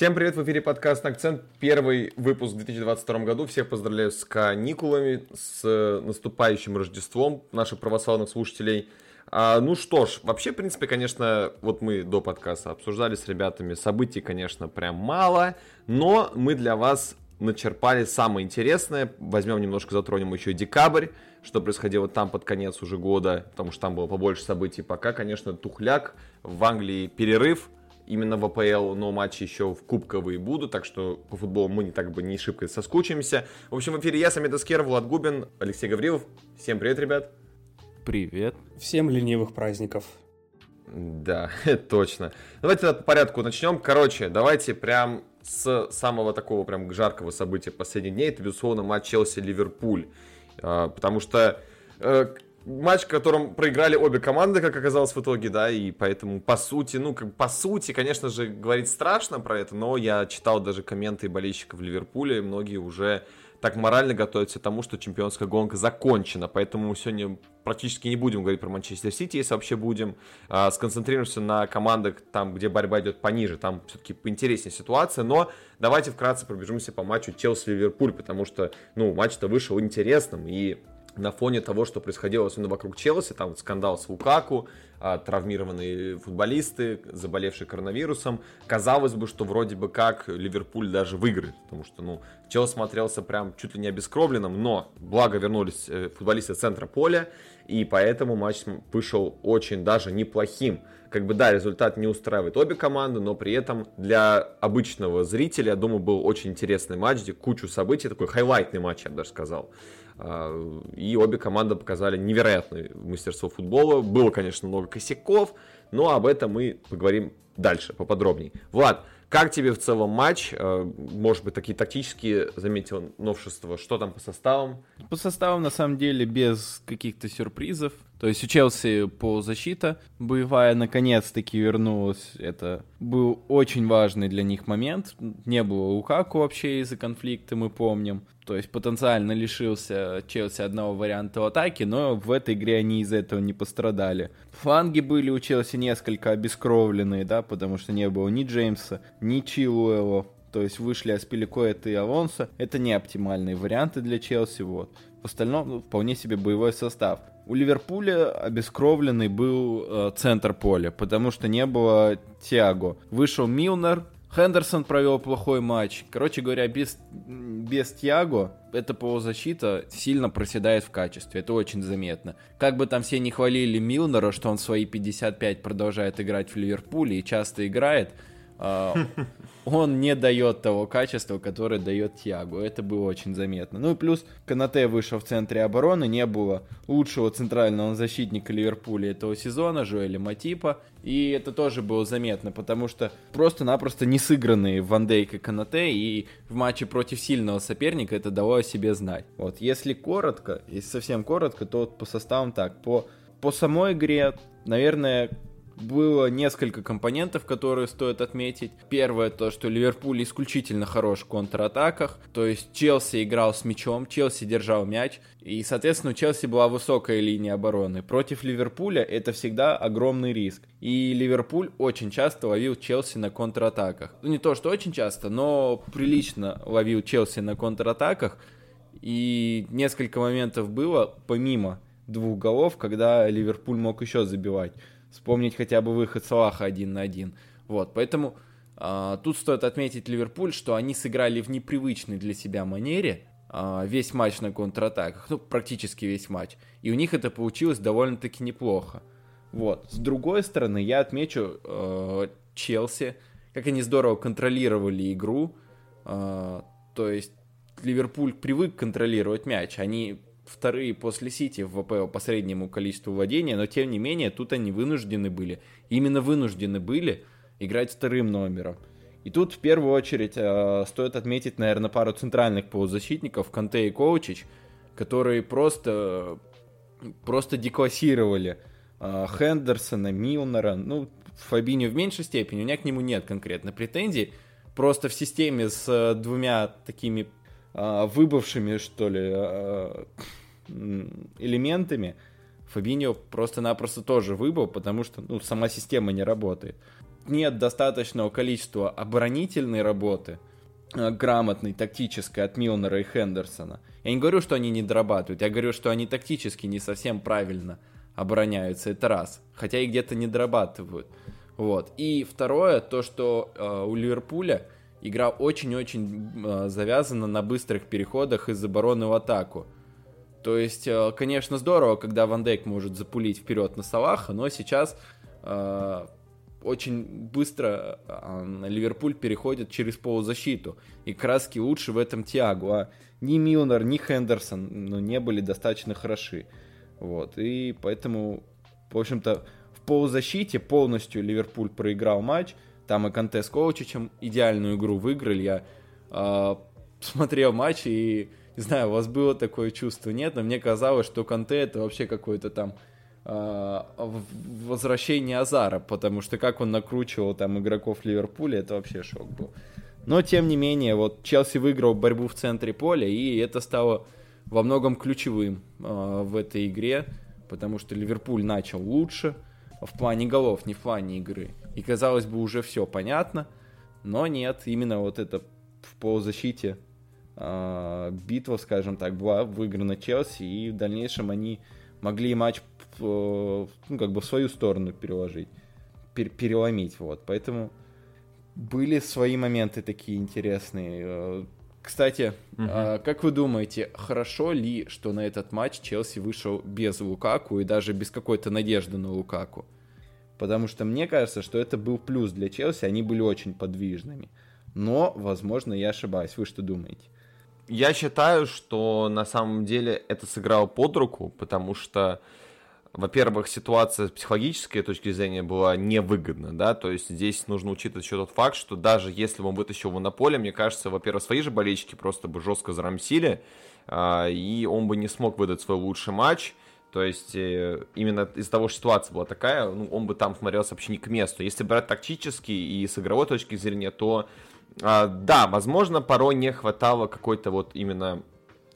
Всем привет, в эфире подкаст «Акцент». Первый выпуск в 2022 году. Всех поздравляю с каникулами, с наступающим Рождеством наших православных слушателей. А, ну что ж, вообще, в принципе, конечно, вот мы до подкаста обсуждали с ребятами, событий, конечно, прям мало, но мы для вас начерпали самое интересное. Возьмем немножко, затронем еще декабрь, что происходило там под конец уже года, потому что там было побольше событий. Пока, конечно, тухляк, в Англии перерыв, именно в АПЛ, но матчи еще в кубковые будут, так что по футболу мы не так бы не шибко соскучимся. В общем, в эфире я, Самит Аскер, Влад Губин, Алексей Гаврилов. Всем привет, ребят. Привет. Всем ленивых праздников. Да, точно. Давайте по порядку начнем. Короче, давайте прям с самого такого прям жаркого события последних дней. Это, безусловно, матч Челси-Ливерпуль. А, потому что э, матч, в котором проиграли обе команды, как оказалось в итоге, да, и поэтому, по сути, ну, как по сути, конечно же, говорить страшно про это, но я читал даже комменты болельщиков Ливерпуля, и многие уже так морально готовятся к тому, что чемпионская гонка закончена, поэтому мы сегодня практически не будем говорить про Манчестер Сити, если вообще будем, а, сконцентрируемся на командах, там, где борьба идет пониже, там все-таки поинтереснее ситуация, но давайте вкратце пробежимся по матчу Челси-Ливерпуль, потому что, ну, матч-то вышел интересным, и на фоне того, что происходило особенно вокруг Челси, там скандал с Лукаку, а, травмированные футболисты, заболевшие коронавирусом. Казалось бы, что вроде бы как Ливерпуль даже выиграет, потому что, ну, Челси смотрелся прям чуть ли не обескровленным, но благо вернулись э, футболисты центра поля, и поэтому матч вышел очень даже неплохим. Как бы, да, результат не устраивает обе команды, но при этом для обычного зрителя, я думаю, был очень интересный матч, где кучу событий, такой хайлайтный матч, я бы даже сказал. А, и обе команды показали невероятное мастерство футбола. Было, конечно, много косяков, но об этом мы поговорим дальше, поподробнее. Влад, как тебе в целом матч? А, может быть, такие тактические заметил новшества? Что там по составам? По составам, на самом деле, без каких-то сюрпризов. То есть у Челси полузащита боевая наконец-таки вернулась. Это был очень важный для них момент. Не было Лукаку вообще из-за конфликта, мы помним. То есть потенциально лишился Челси одного варианта атаки, но в этой игре они из этого не пострадали. Фланги были у Челси несколько обескровленные, да, потому что не было ни Джеймса, ни Чилуэлла. То есть вышли Аспиликоэт и Алонсо. Это не оптимальные варианты для Челси, вот. В остальном ну, вполне себе боевой состав. У Ливерпуля обескровленный был э, центр поля, потому что не было Тиаго. Вышел Милнер, Хендерсон провел плохой матч. Короче говоря, без, без Тиаго эта полузащита сильно проседает в качестве. Это очень заметно. Как бы там все не хвалили Милнера, что он свои 55 продолжает играть в Ливерпуле и часто играет, он не дает того качества, которое дает Тиагу. Это было очень заметно. Ну и плюс Канате вышел в центре обороны, не было лучшего центрального защитника Ливерпуля этого сезона, Жоэля Матипа. И это тоже было заметно, потому что просто-напросто не сыгранные Ван Дейк и Канате, и в матче против сильного соперника это дало о себе знать. Вот, если коротко, если совсем коротко, то вот по составам так, по, по самой игре, наверное, было несколько компонентов, которые стоит отметить. Первое то, что Ливерпуль исключительно хорош в контратаках, то есть Челси играл с мячом, Челси держал мяч, и, соответственно, у Челси была высокая линия обороны. Против Ливерпуля это всегда огромный риск. И Ливерпуль очень часто ловил Челси на контратаках. Ну, не то, что очень часто, но прилично ловил Челси на контратаках. И несколько моментов было, помимо двух голов, когда Ливерпуль мог еще забивать вспомнить хотя бы выход Салаха один на один. Вот, поэтому а, тут стоит отметить Ливерпуль, что они сыграли в непривычной для себя манере а, весь матч на контратаках, ну, практически весь матч. И у них это получилось довольно-таки неплохо. Вот. С другой стороны, я отмечу э, Челси, как они здорово контролировали игру. Э, то есть Ливерпуль привык контролировать мяч. Они вторые после Сити в ВПО по среднему количеству владения, но тем не менее тут они вынуждены были, именно вынуждены были играть вторым номером. И тут в первую очередь э, стоит отметить, наверное, пару центральных полузащитников, Канте и Коучич, которые просто, просто деклассировали э, Хендерсона, Милнера, ну, Фабиню в меньшей степени, у меня к нему нет конкретно претензий, просто в системе с э, двумя такими э, выбывшими, что ли, э, элементами, Фабиньо просто-напросто тоже выбыл, потому что ну, сама система не работает. нет достаточного количества оборонительной работы, э, грамотной, тактической от Милнера и Хендерсона. Я не говорю, что они не дорабатывают, я говорю, что они тактически не совсем правильно обороняются, это раз. Хотя и где-то не дорабатывают. Вот. И второе, то, что э, у Ливерпуля игра очень-очень э, завязана на быстрых переходах из обороны в атаку. То есть, э, конечно, здорово, когда Ван Дейк может запулить вперед на Салаха, но сейчас э, очень быстро э, Ливерпуль переходит через полузащиту. И краски лучше в этом Тиагу. А ни Милнер, ни Хендерсон ну, не были достаточно хороши. Вот. И поэтому, в общем-то, в полузащите полностью Ливерпуль проиграл матч. Там и Канте с Коучичем идеальную игру выиграли. Я э, смотрел матч и не знаю, у вас было такое чувство, нет, но мне казалось, что Канте это вообще какое-то там э, возвращение Азара, потому что как он накручивал там игроков Ливерпуля, это вообще шок был. Но, тем не менее, вот Челси выиграл борьбу в центре поля, и это стало во многом ключевым э, в этой игре, потому что Ливерпуль начал лучше в плане голов, не в плане игры. И, казалось бы, уже все понятно, но нет, именно вот это в полузащите битва, скажем так, была выиграна Челси, и в дальнейшем они могли матч э, ну, как бы в свою сторону переложить, пер переломить, вот, поэтому были свои моменты такие интересные. Э, кстати, угу. а, как вы думаете, хорошо ли, что на этот матч Челси вышел без Лукаку и даже без какой-то надежды на Лукаку? Потому что мне кажется, что это был плюс для Челси, они были очень подвижными. Но, возможно, я ошибаюсь. Вы что думаете? Я считаю, что на самом деле это сыграло под руку, потому что во-первых, ситуация с психологической точки зрения была невыгодна, да, то есть здесь нужно учитывать еще тот факт, что даже если бы он вытащил его на поле, мне кажется, во-первых, свои же болельщики просто бы жестко зарамсили, а, и он бы не смог выдать свой лучший матч, то есть э, именно из-за того, что ситуация была такая, ну, он бы там смотрелся вообще не к месту. Если брать тактически и с игровой точки зрения, то а, да, возможно, порой не хватало какой-то вот именно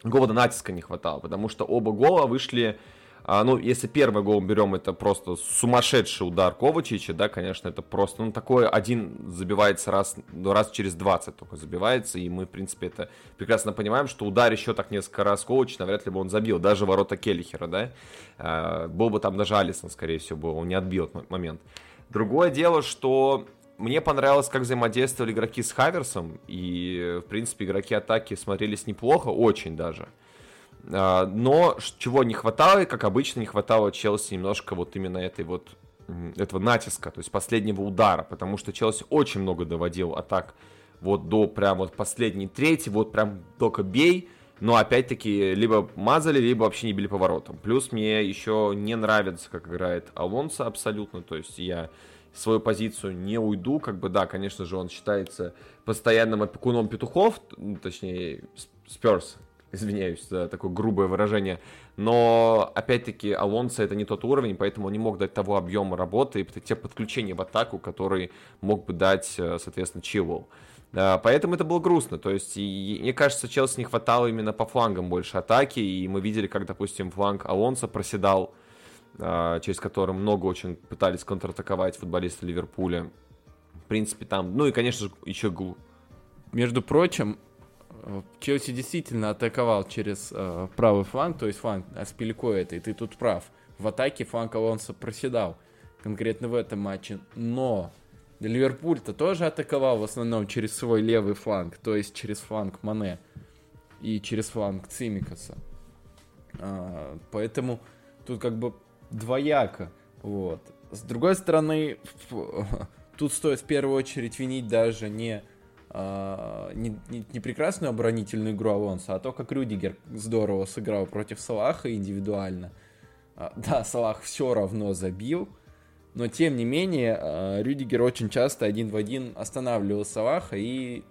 голода натиска не хватало, потому что оба гола вышли а, ну, если первый гол берем, это просто сумасшедший удар Ковачича, да, конечно, это просто, ну, такой один забивается раз, ну, раз через 20 только забивается, и мы, в принципе, это прекрасно понимаем, что удар еще так несколько раз Ковач, навряд ли бы он забил, даже ворота Келлихера, да, а, был бы там даже Алисон, скорее всего, был, он не отбил этот момент. Другое дело, что мне понравилось, как взаимодействовали игроки с Хаверсом, и, в принципе, игроки атаки смотрелись неплохо, очень даже. А, но чего не хватало, как обычно, не хватало Челси немножко вот именно этой вот этого натиска, то есть последнего удара, потому что Челси очень много доводил атак вот до прям вот последней трети, вот прям только бей, но опять-таки либо мазали, либо вообще не били поворотом. Плюс мне еще не нравится, как играет Алонсо абсолютно, то есть я свою позицию не уйду, как бы да, конечно же, он считается постоянным опекуном петухов, точнее, Сперс, извиняюсь за такое грубое выражение, но, опять-таки, Алонсо это не тот уровень, поэтому он не мог дать того объема работы и те подключения в атаку, который мог бы дать, э, соответственно, Чилвелл. Поэтому это было грустно. То есть, мне кажется, Челси не хватало именно по флангам больше атаки. И мы видели, как, допустим, фланг Алонсо проседал, э, через который много очень пытались контратаковать футболисты Ливерпуля. В принципе, там, ну и, конечно же, еще Гу. Между прочим, Челси действительно атаковал через э, правый фланг, то есть фланг Аспилико это, и ты тут прав. В атаке фланг Алонсо проседал, конкретно в этом матче. Но Ливерпуль-то тоже атаковал в основном через свой левый фланг, то есть через фланг Мане и через фланг Цимикаса. А, поэтому тут как бы двояко. Вот. С другой стороны, тут стоит в первую очередь винить даже не а, не, не, не прекрасную оборонительную игру Алонса, а то, как Рюдигер здорово сыграл против Салаха индивидуально. А, да, Салах все равно забил, но тем не менее а, Рюдигер очень часто один в один останавливал Салаха, и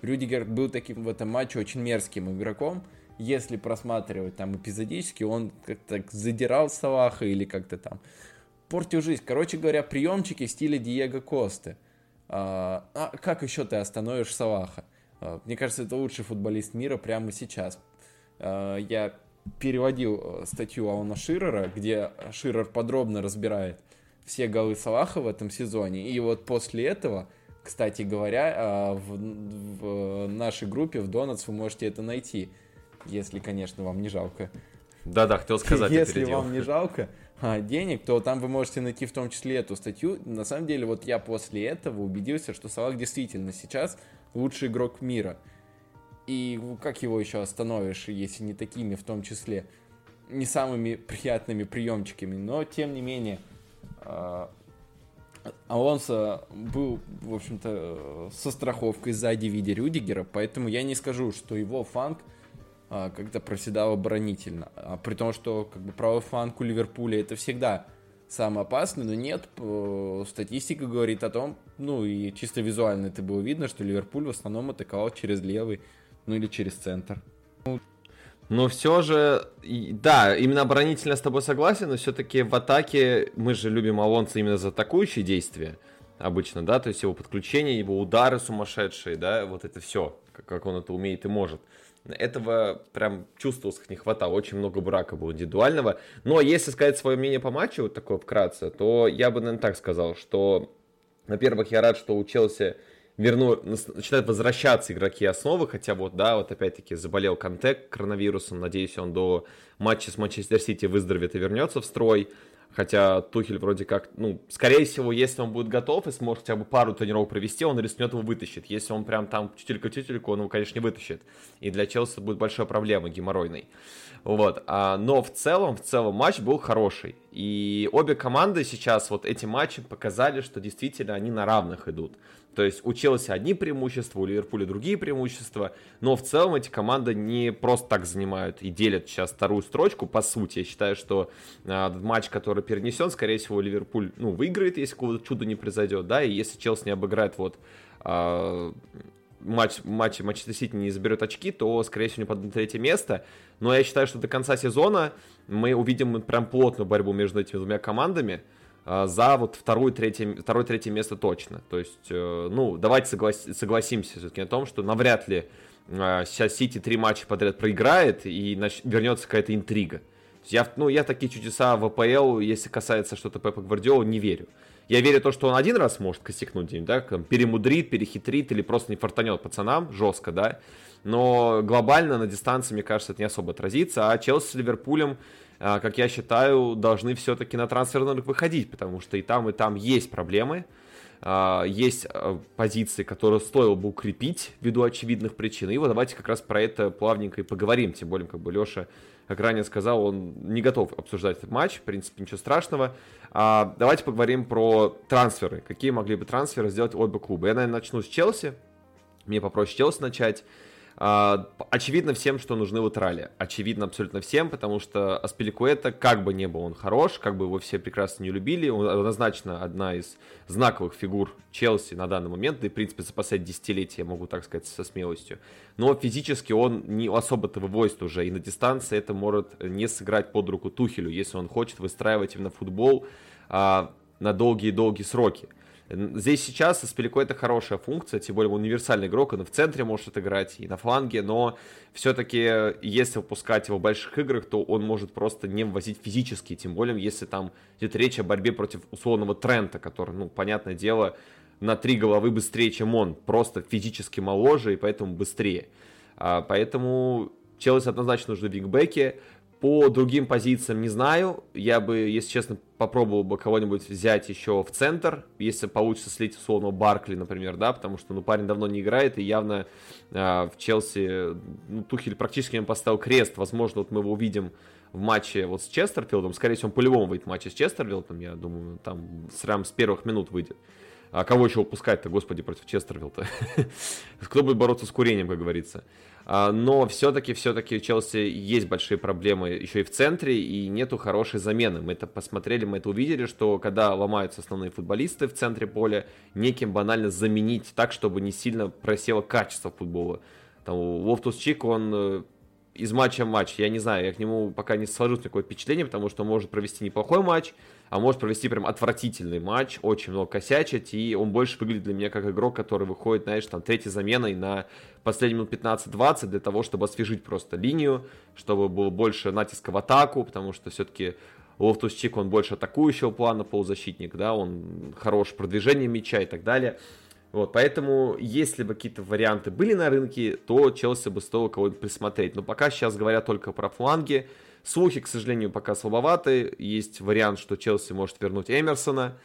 Рюдигер был таким в этом матче очень мерзким игроком. Если просматривать там эпизодически, он как-то задирал Салаха или как-то там портил жизнь. Короче говоря, приемчики в стиле Диего Косты – а, а как еще ты остановишь Салаха? А, мне кажется, это лучший футболист мира прямо сейчас. А, я переводил э, статью Алана Ширера, где Ширер подробно разбирает все голы Салаха в этом сезоне. И вот после этого, кстати говоря, а, в, в нашей группе в Донатс вы можете это найти, если, конечно, вам не жалко. Да-да, хотел сказать. Если вам не жалко а, денег, то там вы можете найти в том числе эту статью. На самом деле, вот я после этого убедился, что Салах действительно сейчас лучший игрок мира. И как его еще остановишь, если не такими в том числе, не самыми приятными приемчиками, но тем не менее, а, Алонсо был, в общем-то, со страховкой сзади в виде Рюдигера, поэтому я не скажу, что его фанк как-то проседал оборонительно. А при том, что как бы правый фланг у Ливерпуля это всегда самый опасный, но нет, статистика говорит о том, ну и чисто визуально это было видно, что Ливерпуль в основном атаковал через левый ну или через центр. Но все же, да, именно оборонительно с тобой согласен, но все-таки в атаке мы же любим Алонса именно за атакующие действия обычно, да, то есть его подключение, его удары сумасшедшие, да, вот это все, как он это умеет и может. Этого прям чувствовалось, не хватало. Очень много брака было индивидуального. Но если сказать свое мнение по матчу, вот такое вкратце, то я бы, наверное, так сказал, что, во-первых, я рад, что у Челси верну, начинают возвращаться игроки основы, хотя вот, да, вот опять-таки заболел Контек коронавирусом, надеюсь, он до матча с Манчестер Сити выздоровеет и вернется в строй, хотя Тухель вроде как, ну, скорее всего, если он будет готов и сможет хотя бы пару тренировок провести, он рискнет его вытащит, если он прям там тютелька-тютельку, он его, конечно, не вытащит, и для Челси будет большая проблема геморройной. Вот. А, но в целом, в целом матч был хороший. И обе команды сейчас вот эти матчи показали, что действительно они на равных идут. То есть у Челси одни преимущества, у Ливерпуля другие преимущества, но в целом эти команды не просто так занимают и делят сейчас вторую строчку, по сути. Я считаю, что э, матч, который перенесен, скорее всего, Ливерпуль ну, выиграет, если какого-то чуда не произойдет, да, и если Челси не обыграет вот э, матч, матч Манчестер Сити не заберет очки, то, скорее всего, не на третье место. Но я считаю, что до конца сезона мы увидим прям плотную борьбу между этими двумя командами. А, за вот второе, третье, второе, третье место точно. То есть, э, ну, давайте соглас, согласимся все-таки о том, что навряд ли сейчас Сити три матча подряд проиграет и нач... вернется какая-то интрига. Я, ну, я такие чудеса в АПЛ, если касается что-то Пепа Гвардиола, не верю. Я верю в то, что он один раз может косякнуть день, да, перемудрит, перехитрит или просто не фартанет пацанам жестко, да. Но глобально на дистанции, мне кажется, это не особо отразится. А Челси с Ливерпулем как я считаю, должны все-таки на трансферный рынок выходить, потому что и там, и там есть проблемы, а, есть а, позиции, которые стоило бы укрепить ввиду очевидных причин. И вот давайте как раз про это плавненько и поговорим, тем более, как бы Леша, как ранее сказал, он не готов обсуждать этот матч, в принципе, ничего страшного. Давайте поговорим про трансферы, какие могли бы трансферы сделать оба клуба. Я, наверное, начну с Челси, мне попроще Челси начать. А, очевидно всем, что нужны латерали. Очевидно абсолютно всем, потому что Аспиликуэта, как бы не был он хорош, как бы его все прекрасно не любили, он однозначно одна из знаковых фигур Челси на данный момент, да и, в принципе, за последние десятилетия, могу так сказать, со смелостью. Но физически он не особо-то вывозит уже, и на дистанции это может не сыграть под руку Тухелю, если он хочет выстраивать именно футбол а, на долгие-долгие сроки. Здесь сейчас Аспилико это хорошая функция, тем более универсальный игрок, он и в центре может играть, и на фланге, но все-таки если выпускать его в больших играх, то он может просто не ввозить физически, тем более если там идет речь о борьбе против условного Трента, который, ну, понятное дело, на три головы быстрее, чем он, просто физически моложе и поэтому быстрее. А, поэтому Челси однозначно нужны вингбеки, по другим позициям не знаю. Я бы, если честно, попробовал бы кого-нибудь взять еще в центр, если получится слить условно Баркли, например, да, потому что, ну, парень давно не играет, и явно э, в Челси, ну, Тухель практически им поставил крест. Возможно, вот мы его увидим в матче вот с Честерфилдом. Скорее всего, он по-любому выйдет в матче с Честерфилдом, я думаю, там прям с первых минут выйдет. А кого еще выпускать-то, господи, против Честервилта? Кто будет бороться с курением, как говорится? А, но все-таки, все-таки у Челси есть большие проблемы еще и в центре, и нету хорошей замены. Мы это посмотрели, мы это увидели, что когда ломаются основные футболисты в центре поля, некем банально заменить так, чтобы не сильно просело качество футбола. Там Лофтус Чик, он э, из матча в матч. Я не знаю, я к нему пока не сложилось никакое впечатление, потому что он может провести неплохой матч, а может провести прям отвратительный матч, очень много косячить, и он больше выглядит для меня как игрок, который выходит, знаешь, там третьей заменой на последние минут 15-20 для того, чтобы освежить просто линию, чтобы было больше натиска в атаку, потому что все-таки Лофтус-Чик, он больше атакующего плана полузащитник, да, он хорош продвижение мяча и так далее. Вот, поэтому, если бы какие-то варианты были на рынке, то Челси бы стоило кого-то присмотреть. Но пока сейчас говорят только про фланги. Слухи, к сожалению, пока слабоваты. Есть вариант, что Челси может вернуть Эмерсона.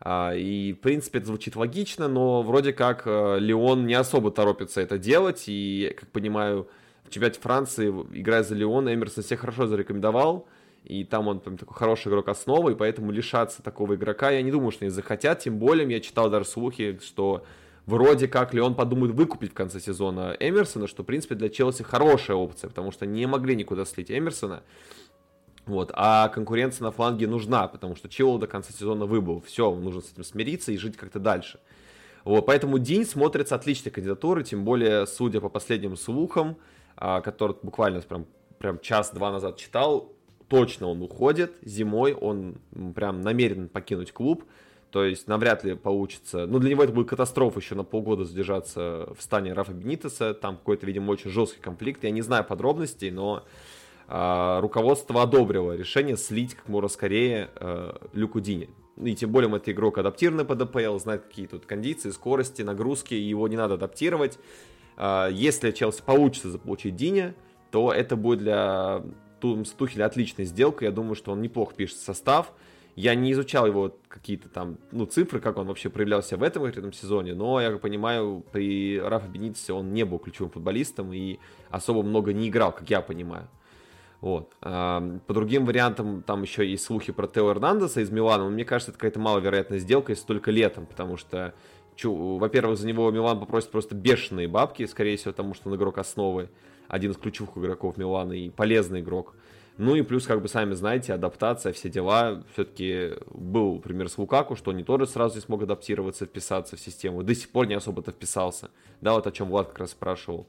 А, и, в принципе, это звучит логично, но вроде как э, Лион не особо торопится это делать. И, как понимаю, в чемпионате Франции, играя за Леон, Эмерсон себя хорошо зарекомендовал. И там он прям такой хороший игрок основы, и поэтому лишаться такого игрока я не думаю, что они захотят. Тем более, я читал даже слухи, что вроде как ли он подумает выкупить в конце сезона Эмерсона, что, в принципе, для Челси хорошая опция, потому что не могли никуда слить Эмерсона. Вот, а конкуренция на фланге нужна, потому что Чилл до конца сезона выбыл. Все, нужно с этим смириться и жить как-то дальше. Вот, поэтому День смотрится отличной кандидатурой, тем более, судя по последним слухам, а, который буквально прям, прям час-два назад читал, точно он уходит. Зимой он прям намерен покинуть клуб. То есть навряд ли получится. Ну, для него это будет катастрофа еще на полгода задержаться в стане Рафа Бенитеса. Там какой-то, видимо, очень жесткий конфликт. Я не знаю подробностей, но э, руководство одобрило решение слить как можно скорее э, Люку Дини. И тем более это игрок адаптированный под ДПЛ, знает какие тут кондиции, скорости, нагрузки, его не надо адаптировать. Э, если Челси получится заполучить Диня, то это будет для Тухеля отличная сделка. Я думаю, что он неплохо пишет состав. Я не изучал его какие-то там, ну, цифры, как он вообще проявлялся в этом, этом сезоне, но, я понимаю, при Рафа Бенитесе он не был ключевым футболистом и особо много не играл, как я понимаю. Вот. По другим вариантам, там еще есть слухи про Тео Эрнандеса из Милана, но мне кажется, это какая-то маловероятная сделка, если только летом, потому что, во-первых, за него Милан попросит просто бешеные бабки, скорее всего, потому что он игрок основы, один из ключевых игроков Милана и полезный игрок. Ну и плюс, как бы сами знаете, адаптация, все дела. Все-таки был пример с Лукаку, что не тоже сразу не смог адаптироваться, вписаться в систему. До сих пор не особо-то вписался. Да, вот о чем Влад как раз спрашивал.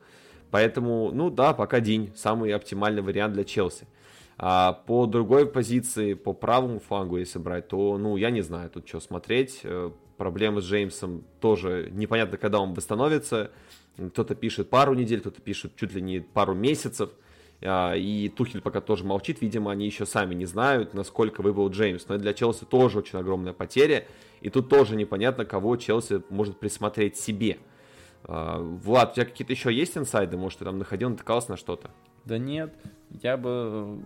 Поэтому, ну да, пока день. Самый оптимальный вариант для Челси. А по другой позиции, по правому флангу, если брать, то, ну, я не знаю, тут что смотреть. Э, проблемы с Джеймсом тоже непонятно, когда он восстановится. Кто-то пишет пару недель, кто-то пишет чуть ли не пару месяцев. А, и Тухель пока тоже молчит, видимо, они еще сами не знают, насколько выбыл Джеймс. Но для Челси тоже очень огромная потеря. И тут тоже непонятно, кого Челси может присмотреть себе. А, Влад, у тебя какие-то еще есть инсайды? Может, ты там находил, натыкался на что-то? Да нет, я бы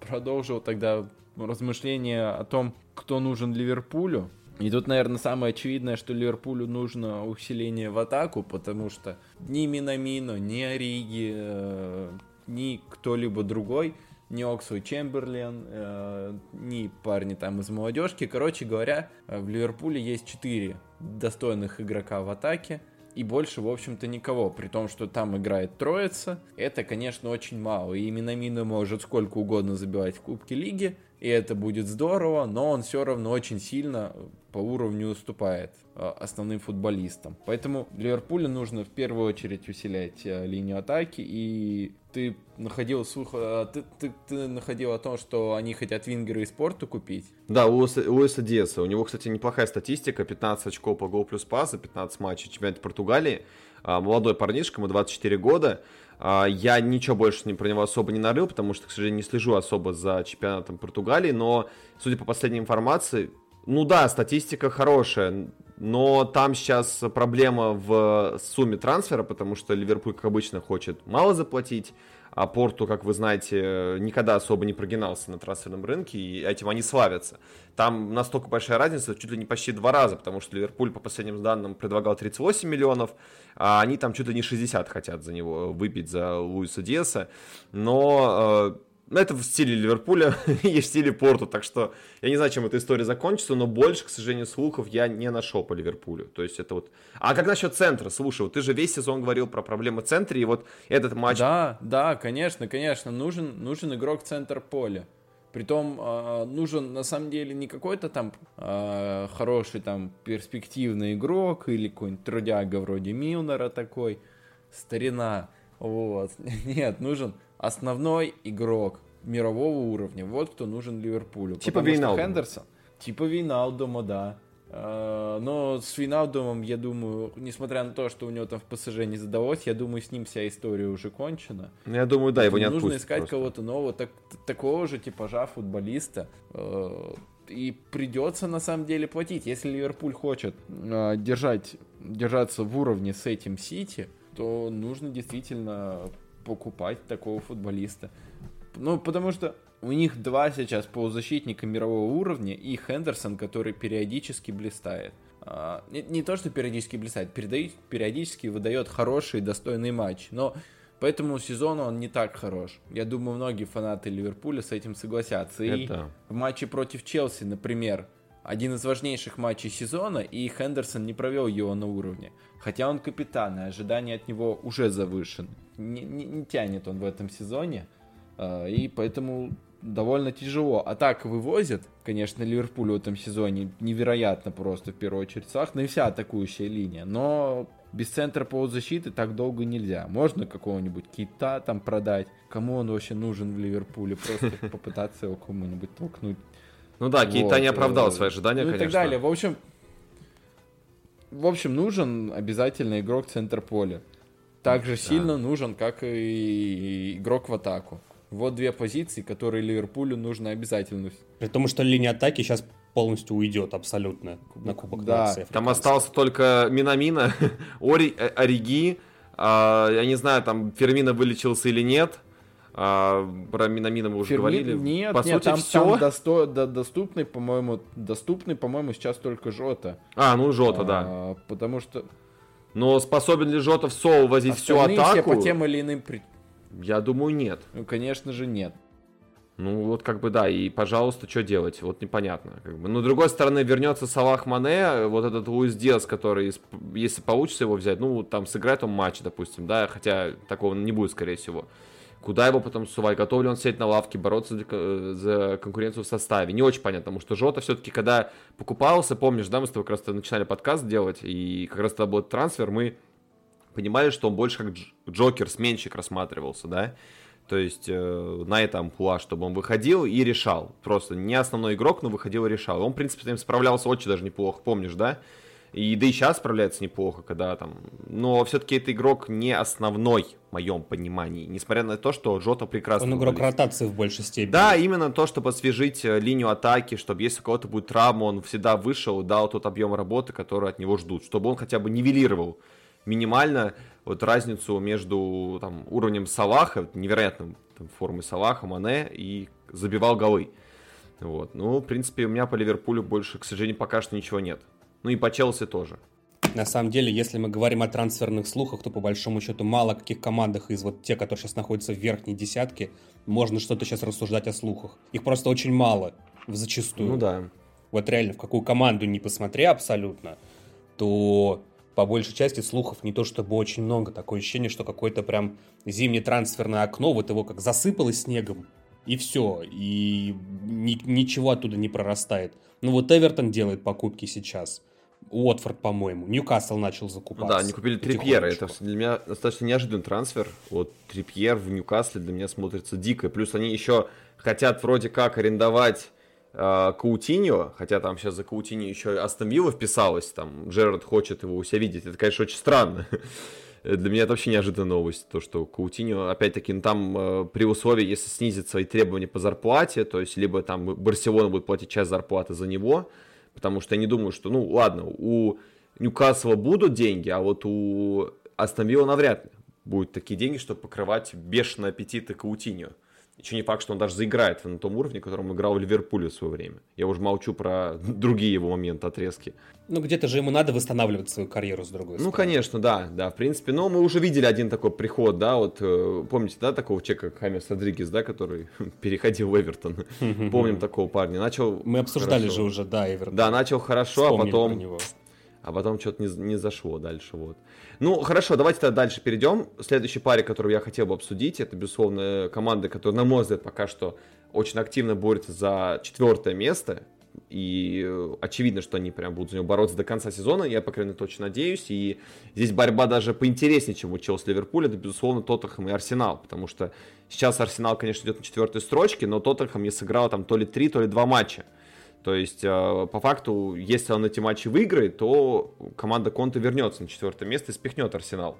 продолжил тогда размышления о том, кто нужен Ливерпулю. И тут, наверное, самое очевидное, что Ливерпулю нужно усиление в атаку, потому что ни Минамино, ни Ориги, э, ни кто-либо другой, ни Оксу Чемберлен, э, ни парни там из молодежки. Короче говоря, э, в Ливерпуле есть четыре достойных игрока в атаке, и больше, в общем-то, никого. При том, что там играет троица, это, конечно, очень мало. И Минамино может сколько угодно забивать в Кубке Лиги, и это будет здорово, но он все равно очень сильно по уровню уступает э, основным футболистам. Поэтому Ливерпулю нужно в первую очередь усилять э, линию атаки, и ты находил слух, э, ты, ты, ты находил о том, что они хотят Вингера и Спорту купить? Да, у Луиса Диаса. У него, кстати, неплохая статистика, 15 очков по гол плюс паса, 15 матчей чемпионата Португалии. А, молодой парнишка, ему 24 года. А, я ничего больше про него особо не нарыл, потому что, к сожалению, не слежу особо за чемпионатом Португалии, но, судя по последней информации, ну да, статистика хорошая, но там сейчас проблема в сумме трансфера, потому что Ливерпуль, как обычно, хочет мало заплатить, а Порту, как вы знаете, никогда особо не прогинался на трансферном рынке, и этим они славятся. Там настолько большая разница, чуть ли не почти два раза, потому что Ливерпуль, по последним данным, предлагал 38 миллионов, а они там чуть ли не 60 хотят за него выбить, за Луиса Диаса. Но э, это в стиле Ливерпуля и в стиле Порту, так что я не знаю, чем эта история закончится, но больше, к сожалению, слухов я не нашел по Ливерпулю. То есть это вот... А как насчет центра? Слушай, вот ты же весь сезон говорил про проблемы в центре, и вот этот матч... Да, да, конечно, конечно, нужен, нужен игрок центр поля. Притом э, нужен на самом деле не какой-то там э, хороший там перспективный игрок или какой-нибудь трудяга вроде Милнера такой, старина. Вот. Нет, нужен основной игрок мирового уровня. Вот кто нужен Ливерпулю. Типа Вейналдума. Хендерсон. Типа Вейналдума, да. А, но с Виналдумом, я думаю, несмотря на то, что у него там в ПСЖ не задалось, я думаю, с ним вся история уже кончена. Ну, я думаю, да, его не Нужно искать кого-то нового, так, такого же типажа футболиста. Э, и придется на самом деле платить. Если Ливерпуль хочет э, держать, держаться в уровне с этим Сити, то нужно действительно покупать такого футболиста. Ну, потому что у них два сейчас полузащитника мирового уровня и Хендерсон, который периодически блистает. А, не, не то, что периодически блистает, периодически выдает хороший, достойный матч, но по этому сезону он не так хорош. Я думаю, многие фанаты Ливерпуля с этим согласятся. И Это... в матче против Челси, например, один из важнейших матчей сезона, и Хендерсон не провел его на уровне. Хотя он капитан, и ожидания от него уже завышены. Не, не, не тянет он в этом сезоне. А, и поэтому довольно тяжело. А так вывозят, конечно, Ливерпуль в этом сезоне невероятно просто в первую очередь Сах, ну и вся атакующая линия. Но без центра полузащиты так долго нельзя. Можно какого-нибудь кита там продать. Кому он вообще нужен в Ливерпуле? Просто попытаться его кому-нибудь толкнуть. Ну да, Кейта не оправдал свои ожидания, ну, конечно. и так далее. В общем, в общем, нужен обязательно игрок центр поля. Так же сильно нужен, как и игрок в атаку. Вот две позиции, которые Ливерпулю нужно обязательно. При том, что линия атаки сейчас полностью уйдет абсолютно на Кубок да. Нации. Там остался только Минамина, Ори, э, Ориги, а, я не знаю, там Фермина вылечился или нет. А, про Минамина мы уже Ферми... говорили. Нет, По нет, сути, там, все. там досто... до... доступный, по-моему, доступный, по-моему, сейчас только Жота. А, ну Жота, а, да. Потому что... Но способен ли Жота в Соу возить всю атаку? все по тем или иным я думаю, нет. Ну, конечно же, нет. Ну, вот как бы да, и, пожалуйста, что делать? Вот непонятно. Как бы. Но, с другой стороны, вернется Салах Мане, вот этот Луис Диас, который, если получится его взять, ну, там, сыграет он матч, допустим, да, хотя такого не будет, скорее всего. Куда его потом сувать? Готов ли он сидеть на лавке, бороться за конкуренцию в составе? Не очень понятно, потому что Жота все-таки, когда покупался, помнишь, да, мы с тобой как раз начинали подкаст делать, и как раз тогда был трансфер, мы понимали, что он больше как Джокер, сменщик рассматривался, да, то есть э, на этом амплуа, чтобы он выходил и решал. Просто не основной игрок, но выходил и решал. Он, в принципе, с ним справлялся очень даже неплохо, помнишь, да? И да и сейчас справляется неплохо, когда там... Но все-таки это игрок не основной, в моем понимании. Несмотря на то, что Жота прекрасно... Он игрок ротации в большей степени. Да, именно то, чтобы освежить э, линию атаки, чтобы если у кого-то будет травма, он всегда вышел и дал тот объем работы, который от него ждут. Чтобы он хотя бы нивелировал минимально вот разницу между там, уровнем Салаха, невероятным там, формы Салаха, Мане, и забивал голы. Вот. Ну, в принципе, у меня по Ливерпулю больше, к сожалению, пока что ничего нет. Ну и по Челси тоже. На самом деле, если мы говорим о трансферных слухах, то по большому счету мало каких командах из вот тех, которые сейчас находятся в верхней десятке, можно что-то сейчас рассуждать о слухах. Их просто очень мало, зачастую. Ну да. Вот реально, в какую команду не посмотри абсолютно, то по большей части слухов не то чтобы очень много. Такое ощущение, что какое-то прям зимнее трансферное окно, вот его как засыпало снегом, и все, и ни, ничего оттуда не прорастает. Ну вот Эвертон делает покупки сейчас. Уотфорд, по-моему. Ньюкасл начал закупаться. Да, они купили Трипьера. Это для меня достаточно неожиданный трансфер. Вот Трипьер в Ньюкасле для меня смотрится дико. Плюс они еще хотят вроде как арендовать э, Каутиньо, хотя там сейчас за Каутиньо еще Астон Вилла вписалась, там Джерард хочет его у себя видеть, это, конечно, очень странно. Для меня это вообще неожиданная новость, то, что Каутиньо, опять-таки, ну, там э, при условии, если снизит свои требования по зарплате, то есть либо там Барселона будет платить часть зарплаты за него, потому что я не думаю, что, ну, ладно, у Ньюкасла будут деньги, а вот у Астон навряд ли будут такие деньги, чтобы покрывать бешеные аппетиты Каутиньо. Еще не факт, что он даже заиграет на том уровне, котором играл в Ливерпуле в свое время. Я уже молчу про другие его моменты, отрезки. Ну, где-то же ему надо восстанавливать свою карьеру с другой стороны. Ну, конечно, да, да, в принципе. Но мы уже видели один такой приход, да, вот, э, помните, да, такого человека, как Хамес Родригес, да, который переходил в Эвертон. Помним такого парня. Начал Мы обсуждали же уже, да, Эвертон. Да, начал хорошо, а потом а потом что-то не, не зашло дальше, вот. Ну, хорошо, давайте тогда дальше перейдем. Следующей паре, которую я хотел бы обсудить, это, безусловно, команда, которая, на мой взгляд, пока что очень активно борется за четвертое место. И очевидно, что они прям будут за него бороться до конца сезона, я, по крайней мере, точно надеюсь. И здесь борьба даже поинтереснее, чем у Челси Ливерпуля, это, безусловно, Тоттенхэм и Арсенал. Потому что сейчас Арсенал, конечно, идет на четвертой строчке, но Тоттенхэм не сыграл там то ли три, то ли два матча. То есть, э, по факту, если он эти матчи выиграет, то команда Конта вернется на четвертое место и спихнет Арсенал.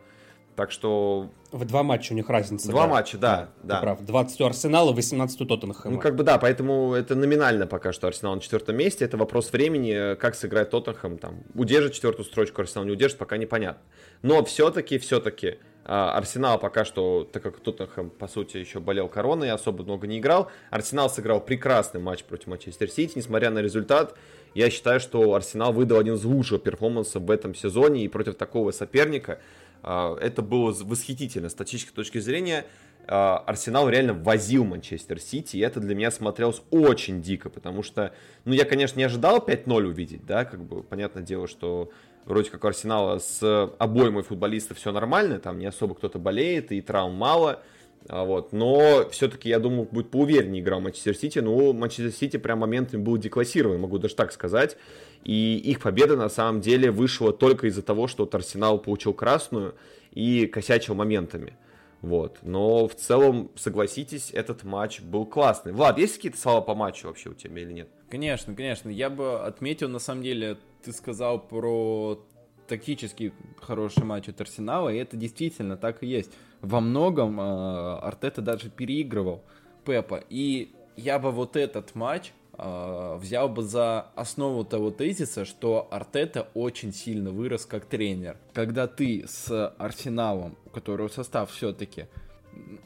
Так что... В два матча у них разница. Два да. матча, да. да. Прав. 20 у Арсенала, 18 у Тоттенхэма. Ну, как бы да, поэтому это номинально пока что Арсенал на четвертом месте. Это вопрос времени, как сыграет Тоттенхэм. Там, удержит четвертую строчку, Арсенал не удержит, пока непонятно. Но все-таки, все-таки, а, Арсенал пока что, так как Тоттенхэм, по сути, еще болел короной, особо много не играл. Арсенал сыграл прекрасный матч против Манчестер Сити, несмотря на результат. Я считаю, что Арсенал выдал один из лучших перформансов в этом сезоне, и против такого соперника а, это было восхитительно с тактической точки зрения. А, Арсенал реально возил Манчестер Сити, и это для меня смотрелось очень дико, потому что, ну, я, конечно, не ожидал 5-0 увидеть, да, как бы, понятное дело, что вроде как у Арсенала с обоймой футболистов все нормально, там не особо кто-то болеет, и травм мало, а, вот. Но все-таки, я думаю, будет поувереннее игра Манчестер Сити. Но Манчестер Сити прям моментами был деклассирован, могу даже так сказать. И их победа на самом деле вышла только из-за того, что вот Арсенал получил красную и косячил моментами. Вот. Но в целом, согласитесь, этот матч был классный. Влад, есть какие-то слова по матчу вообще у тебя или нет? Конечно, конечно. Я бы отметил, на самом деле, ты сказал про тактически хороший матч от Арсенала, и это действительно так и есть. Во многом э, Артета даже переигрывал Пепа. И я бы вот этот матч э, взял бы за основу того тезиса, что Артета очень сильно вырос как тренер. Когда ты с Арсеналом, у которого состав все-таки,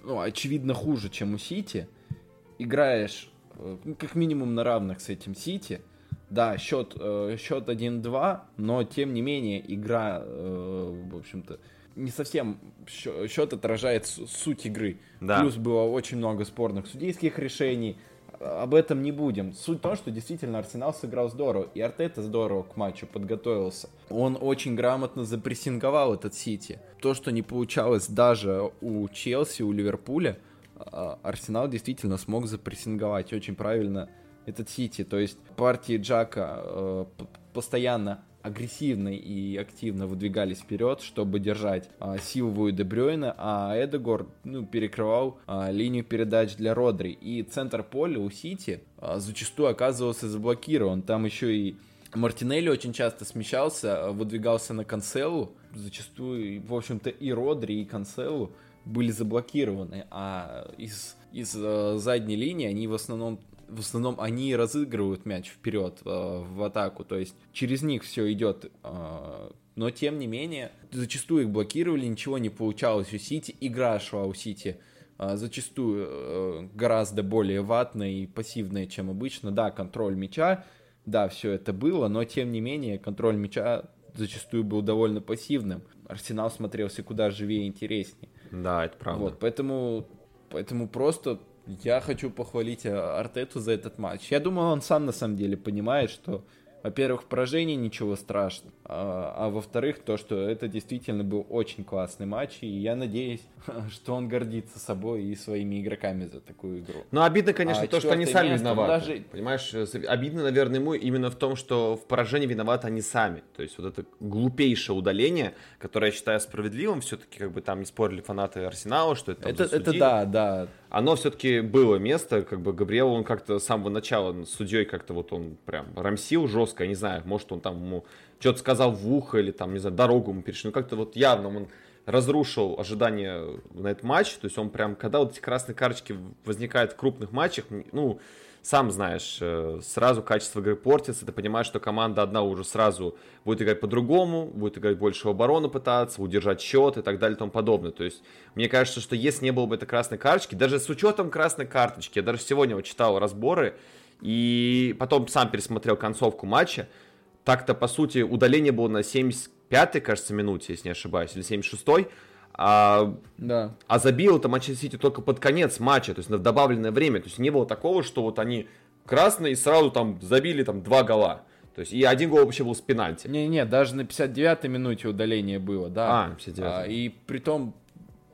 ну, очевидно, хуже, чем у Сити, играешь э, как минимум на равных с этим Сити, да, счет, э, счет 1-2, но тем не менее игра, э, в общем-то, не совсем счет отражает суть игры. Да. Плюс было очень много спорных судейских решений. Об этом не будем. Суть в том, что действительно Арсенал сыграл здорово, и Артета здорово к матчу подготовился. Он очень грамотно запрессинговал этот Сити. То, что не получалось даже у Челси, у Ливерпуля, а, Арсенал действительно смог запрессинговать очень правильно этот Сити. То есть партии Джака э, постоянно агрессивно и активно выдвигались вперед, чтобы держать а, Силву и Дебрёйна, а Эдегор ну, перекрывал а, линию передач для Родри. И центр поля у Сити а, зачастую оказывался заблокирован. Там еще и Мартинелли очень часто смещался, выдвигался на Канцелу. Зачастую, в общем-то, и Родри, и Канцелу были заблокированы, а из, из э, задней линии они в основном в основном они разыгрывают мяч вперед э, в атаку, то есть через них все идет, э, но тем не менее зачастую их блокировали, ничего не получалось у Сити, игра шла у Сити э, зачастую э, гораздо более ватная и пассивная, чем обычно. Да, контроль мяча, да, все это было, но тем не менее контроль мяча зачастую был довольно пассивным. Арсенал смотрелся куда живее и интереснее. Да, это правда. Вот, поэтому, поэтому просто я хочу похвалить э, Артету за этот матч. Я думаю, он сам на самом деле понимает, что во-первых, поражение ничего страшного, а, а во-вторых, то, что это действительно был очень классный матч, и я надеюсь, что он гордится собой и своими игроками за такую игру. Ну, обидно, конечно, а то, что они сами виноваты. Даже... Понимаешь, обидно, наверное, ему именно в том, что в поражении виноваты они сами. То есть вот это глупейшее удаление, которое я считаю справедливым, все-таки как бы там не спорили фанаты Арсенала, что это Это, это да, да. Оно все-таки было место, как бы Габриэл, он как-то с самого начала судьей как-то вот он прям рамсил жестко, я не знаю, может он там ему что-то сказал в ухо или там, не знаю, дорогу ему перешли, ну как-то вот явно он разрушил ожидания на этот матч, то есть он прям, когда вот эти красные карточки возникают в крупных матчах, ну, сам знаешь, э, сразу качество игры портится, ты понимаешь, что команда одна уже сразу будет играть по-другому, будет играть больше в оборону пытаться, удержать счет и так далее и тому подобное. То есть, мне кажется, что если не было бы этой красной карточки, даже с учетом красной карточки, я даже сегодня вот читал разборы, и потом сам пересмотрел концовку матча. Так-то, по сути, удаление было на 75-й, кажется, минуте, если не ошибаюсь, или 76-й. А, да. а забил это Манчестер Сити только под конец матча, то есть на добавленное время. То есть не было такого, что вот они красные и сразу там забили там два гола. То есть и один гол вообще был с пенальти. Не-не, даже на 59-й минуте удаление было, да. А, 59 а, И при том,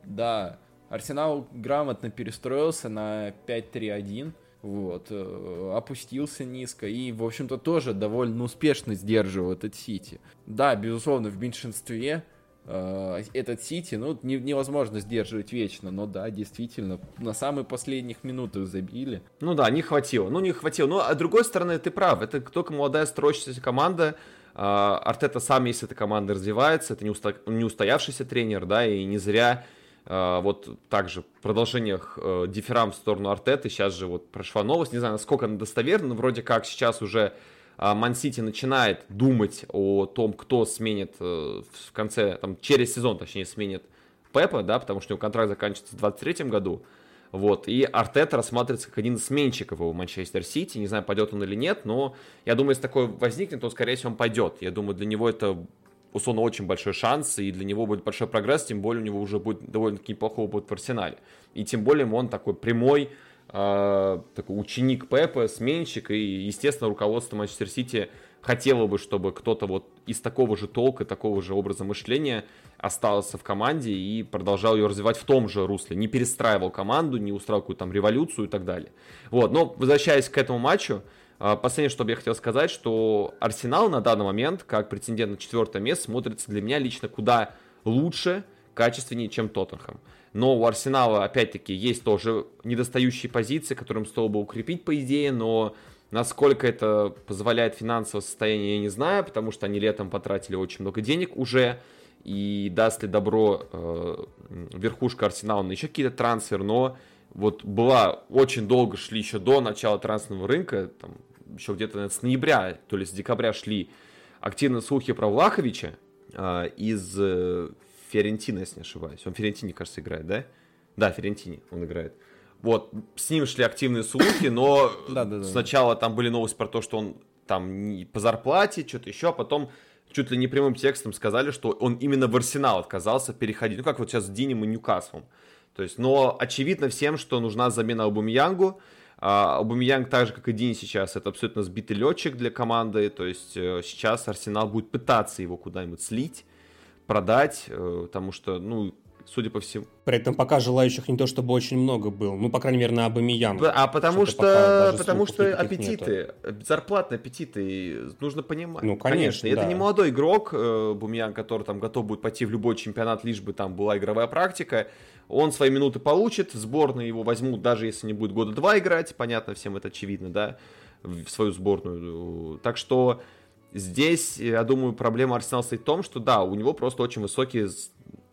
да, Арсенал грамотно перестроился на 5-3-1 вот, э, опустился низко и, в общем-то, тоже довольно успешно сдерживал этот Сити. Да, безусловно, в меньшинстве, этот Сити, ну, не, невозможно сдерживать вечно, но да, действительно, на самых последних минутах забили. Ну да, не хватило, ну не хватило. Но, а с другой стороны, ты прав, это только молодая строящаяся команда, а, Артета сам, если эта команда развивается, это не устоявшийся тренер, да, и не зря а, вот также в продолжениях э, дифферам в сторону Артеты, сейчас же вот прошла новость, не знаю, насколько она достоверна, но вроде как сейчас уже Ман-Сити начинает думать о том, кто сменит э, в конце, там, через сезон, точнее, сменит Пепа, да, потому что у него контракт заканчивается в 2023 году. Вот, и Артета рассматривается как один из сменщиков его Манчестер Сити. Не знаю, пойдет он или нет, но я думаю, если такое возникнет, то, скорее всего, он пойдет. Я думаю, для него это условно очень большой шанс, и для него будет большой прогресс, тем более у него уже будет довольно-таки неплохого будет в арсенале. И тем более он такой прямой, э, такой ученик Пепа, сменщик, и, естественно, руководство Манчестер Сити хотело бы, чтобы кто-то вот из такого же толка, такого же образа мышления остался в команде и продолжал ее развивать в том же русле, не перестраивал команду, не устраивал какую-то там революцию и так далее. Вот, но возвращаясь к этому матчу, а, последнее, что я хотел сказать, что Арсенал на данный момент, как претендент на четвертое место, смотрится для меня лично куда лучше, качественнее, чем Тоттенхэм. Но у Арсенала, опять-таки, есть тоже недостающие позиции, которым стоило бы укрепить, по идее, но насколько это позволяет финансовое состояние, я не знаю, потому что они летом потратили очень много денег уже, и даст ли добро э, верхушка Арсенала на еще какие-то трансферы, но вот была, очень долго шли еще до начала трансферного рынка, там, еще где-то с ноября, то ли с декабря шли активно слухи про Влаховича э, из Ферентина, если не ошибаюсь. Он в Ферентине, кажется, играет, да? Да, Ферентине он играет. Вот, с ним шли активные слухи, но сначала там были новости про то, что он там по зарплате, что-то еще, а потом чуть ли не прямым текстом сказали, что он именно в Арсенал отказался переходить. Ну, как вот сейчас с Динем и Ньюкаслом. То есть, но очевидно всем, что нужна замена Абумиянгу. А, Абумиянг, так же, как и Дин сейчас, это абсолютно сбитый летчик для команды. То есть, э, сейчас Арсенал будет пытаться его куда-нибудь слить, продать, э, потому что, ну, судя по всему. При этом пока желающих не то чтобы очень много было, ну, по крайней мере, на Абамиян. А потому что, потому что аппетиты, нету. зарплатные аппетиты, нужно понимать. Ну, конечно, конечно. Да. Это не молодой игрок, э, Бумиян, который там готов будет пойти в любой чемпионат, лишь бы там была игровая практика. Он свои минуты получит, в сборную его возьмут, даже если не будет года два играть, понятно, всем это очевидно, да, в свою сборную. Так что здесь, я думаю, проблема Арсенала стоит в том, что да, у него просто очень высокие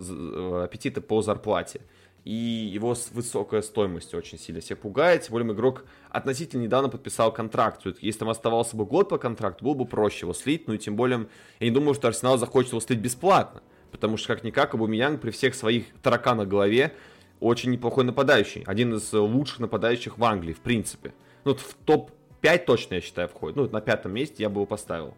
Э, аппетита по зарплате. И его высокая стоимость очень сильно всех пугает. Тем более игрок относительно недавно подписал контракт. Если там оставался бы год по контракту, было бы проще его слить. Ну и тем более, я не думаю, что Арсенал захочет его слить бесплатно. Потому что, как-никак, Абумиян при всех своих тараканах в голове очень неплохой нападающий. Один из лучших нападающих в Англии, в принципе. Ну, в топ-5 точно, я считаю, входит. Ну, на пятом месте я бы его поставил.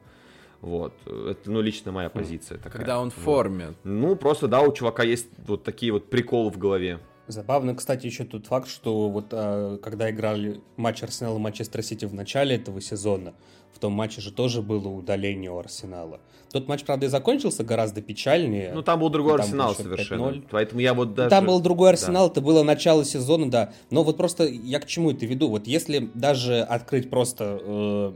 Вот. Это, ну, лично моя хм. позиция такая. Когда он в форме. Ну, просто, да, у чувака есть вот такие вот приколы в голове. Забавно, кстати, еще тот факт, что вот а, когда играли матч Арсенала и Манчестер Сити в начале этого сезона, в том матче же тоже было удаление у Арсенала. Тот матч, правда, и закончился гораздо печальнее. Ну, там был другой там Арсенал совершенно. Поэтому я вот даже... Там был другой Арсенал, да. это было начало сезона, да. Но вот просто я к чему это веду? Вот если даже открыть просто э,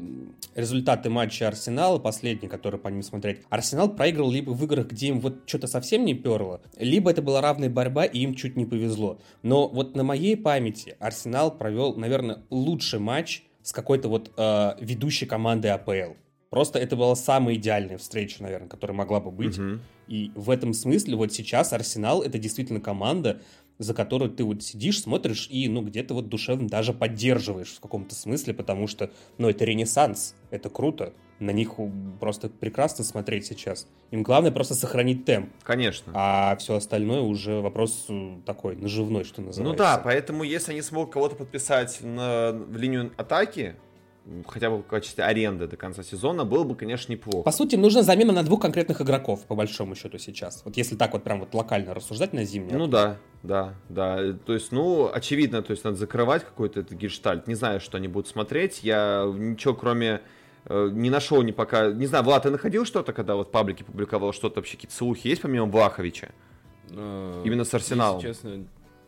результаты матча Арсенала, последний, который по ним смотреть, Арсенал проиграл либо в играх, где им вот что-то совсем не перло, либо это была равная борьба, и им чуть не повезло. Но вот на моей памяти Арсенал провел, наверное, лучший матч с какой-то вот э, ведущей командой АПЛ. Просто это была самая идеальная встреча, наверное, которая могла бы быть. Угу. И в этом смысле вот сейчас Арсенал это действительно команда, за которую ты вот сидишь, смотришь и, ну, где-то вот душевно даже поддерживаешь в каком-то смысле, потому что, ну, это ренессанс, это круто. На них просто прекрасно смотреть сейчас. Им главное просто сохранить темп. Конечно. А все остальное уже вопрос э, такой наживной, что называется. Ну да, поэтому если они смогут кого-то подписать на, в линию атаки, хотя бы в качестве аренды до конца сезона, было бы, конечно, неплохо. По сути, нужна замена на двух конкретных игроков, по большому счету, сейчас. Вот если так вот прям вот локально рассуждать на зимнее. Ну да, да, да. То есть, ну, очевидно, то есть надо закрывать какой-то этот гештальт. Не знаю, что они будут смотреть. Я ничего, кроме э, не нашел ни пока. Не знаю, Влад, ты находил что-то, когда вот паблики публиковал что-то, вообще какие-то слухи есть помимо Влаховича? Э, Именно с Арсеналом. Если честно,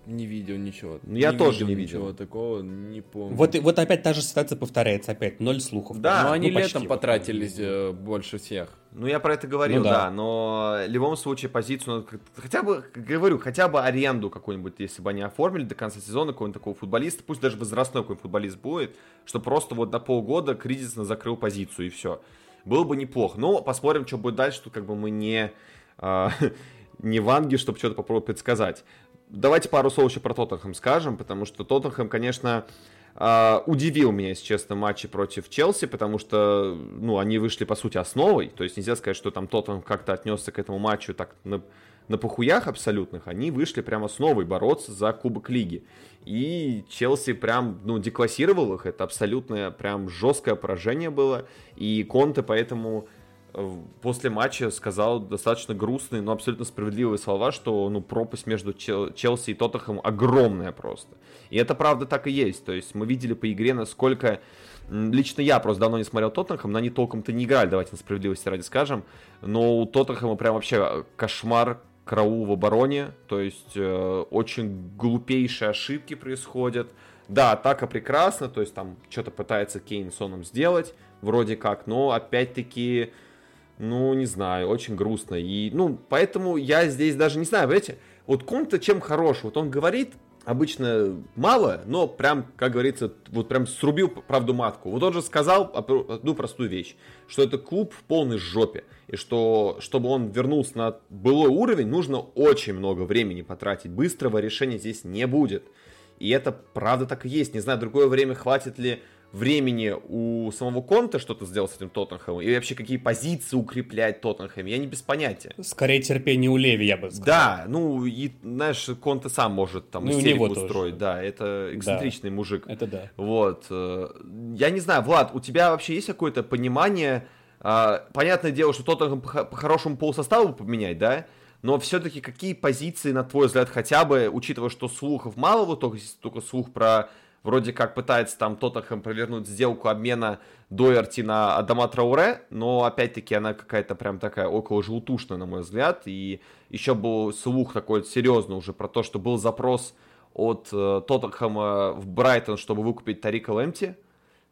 Не видел ничего. Ну, я тоже не видел. Ничего такого, не помню. Вот, и- вот опять та же ситуация повторяется, опять ноль слухов. Да, Но Ну, они почти летом потратились э, больше всех. Ну, я про это говорил, Ну да. да. но в любом случае позицию, хотя бы, говорю, хотя бы аренду какую-нибудь, если бы они оформили до конца сезона какого-нибудь такого футболиста, пусть даже возрастной какой футболист будет, что просто вот на полгода кризисно закрыл позицию и все. Было бы неплохо. Но посмотрим, что будет дальше, тут как бы мы не, а, не ванги, чтобы что-то попробовать предсказать. Давайте пару слов еще про Тоттенхэм скажем, потому что Тоттенхэм, конечно, а, удивил меня, если честно, матчи против Челси, потому что, ну, они вышли, по сути, основой. То есть нельзя сказать, что там Тоттенхэм как-то отнесся к этому матчу так на, на похуях абсолютных. Они вышли прямо основой бороться за Кубок Лиги. И Челси прям, ну, деклассировал их. Это абсолютное, прям жесткое поражение было. И Конте поэтому после матча сказал достаточно грустные, но абсолютно справедливые слова, что ну, пропасть между Чел- Челси и Тоттенхэмом огромная просто. И это правда так и есть. То есть мы видели по игре, насколько... Лично я просто давно не смотрел Тоттенхэм, но они толком-то не играли, давайте на справедливости ради скажем. Но у Тоттенхэма прям вообще кошмар караул в обороне. То есть э, очень глупейшие ошибки происходят. Да, атака прекрасна, то есть там что-то пытается Кейн Соном сделать, вроде как, но опять-таки, ну, не знаю, очень грустно. И, ну, поэтому я здесь даже не знаю, понимаете, вот Конте чем хорош, вот он говорит обычно мало, но прям, как говорится, вот прям срубил правду матку. Вот он же сказал одну простую вещь, что это клуб в полной жопе, и что, чтобы он вернулся на былой уровень, нужно очень много времени потратить. Быстрого решения здесь не будет. И это правда так и есть. Не знаю, другое время хватит ли времени у самого Конта что-то сделать с этим Тоттенхэмом, и вообще какие позиции укреплять Тоттенхэм, я не без понятия. Скорее терпение у Леви, я бы сказал. Да, ну и, знаешь, Конте сам может там Ну, истерику него тоже. устроить, да, это эксцентричный мужик. Это да. Вот. э, Я не знаю, Влад, у тебя вообще есть какое-то понимание? а, Понятное дело, что Тоттенхэм по- по-хорошему полсоставу поменять, да? Но все-таки какие позиции, на твой взгляд, хотя бы, учитывая, что слухов мало, вот только, только слух про вроде как пытается там Тоттенхэм провернуть сделку обмена Доерти на Адама Трауре, но опять-таки она какая-то прям такая около желтушная, на мой взгляд. И еще был слух такой серьезный уже про то, что был запрос от э, Тоттенхэма в Брайтон, чтобы выкупить Тарика Лемти,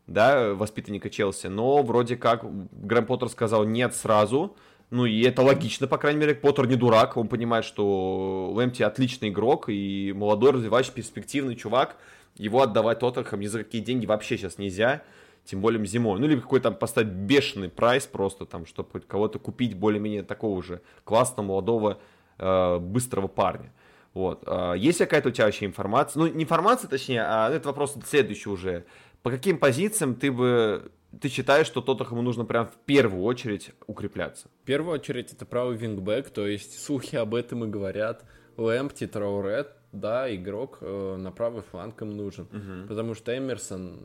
да, воспитанника Челси, но вроде как Грэм Поттер сказал нет сразу, ну и это логично, по крайней мере, Поттер не дурак, он понимает, что Лемти отличный игрок и молодой, развивающий, перспективный чувак, его отдавать Тоттенхэм ни за какие деньги вообще сейчас нельзя, тем более зимой. Ну, либо какой-то там поставить бешеный прайс просто там, чтобы хоть кого-то купить более-менее такого же классного, молодого, э, быстрого парня. Вот. А Есть какая-то у тебя вообще информация? Ну, не информация, точнее, а это вопрос следующий уже. По каким позициям ты бы ты считаешь, что Тоттенхэму нужно прям в первую очередь укрепляться? В первую очередь это правый вингбэк, то есть слухи об этом и говорят. Лэмпти, Трауре, да, игрок э, на правый фланг им нужен. Потому что Эмерсон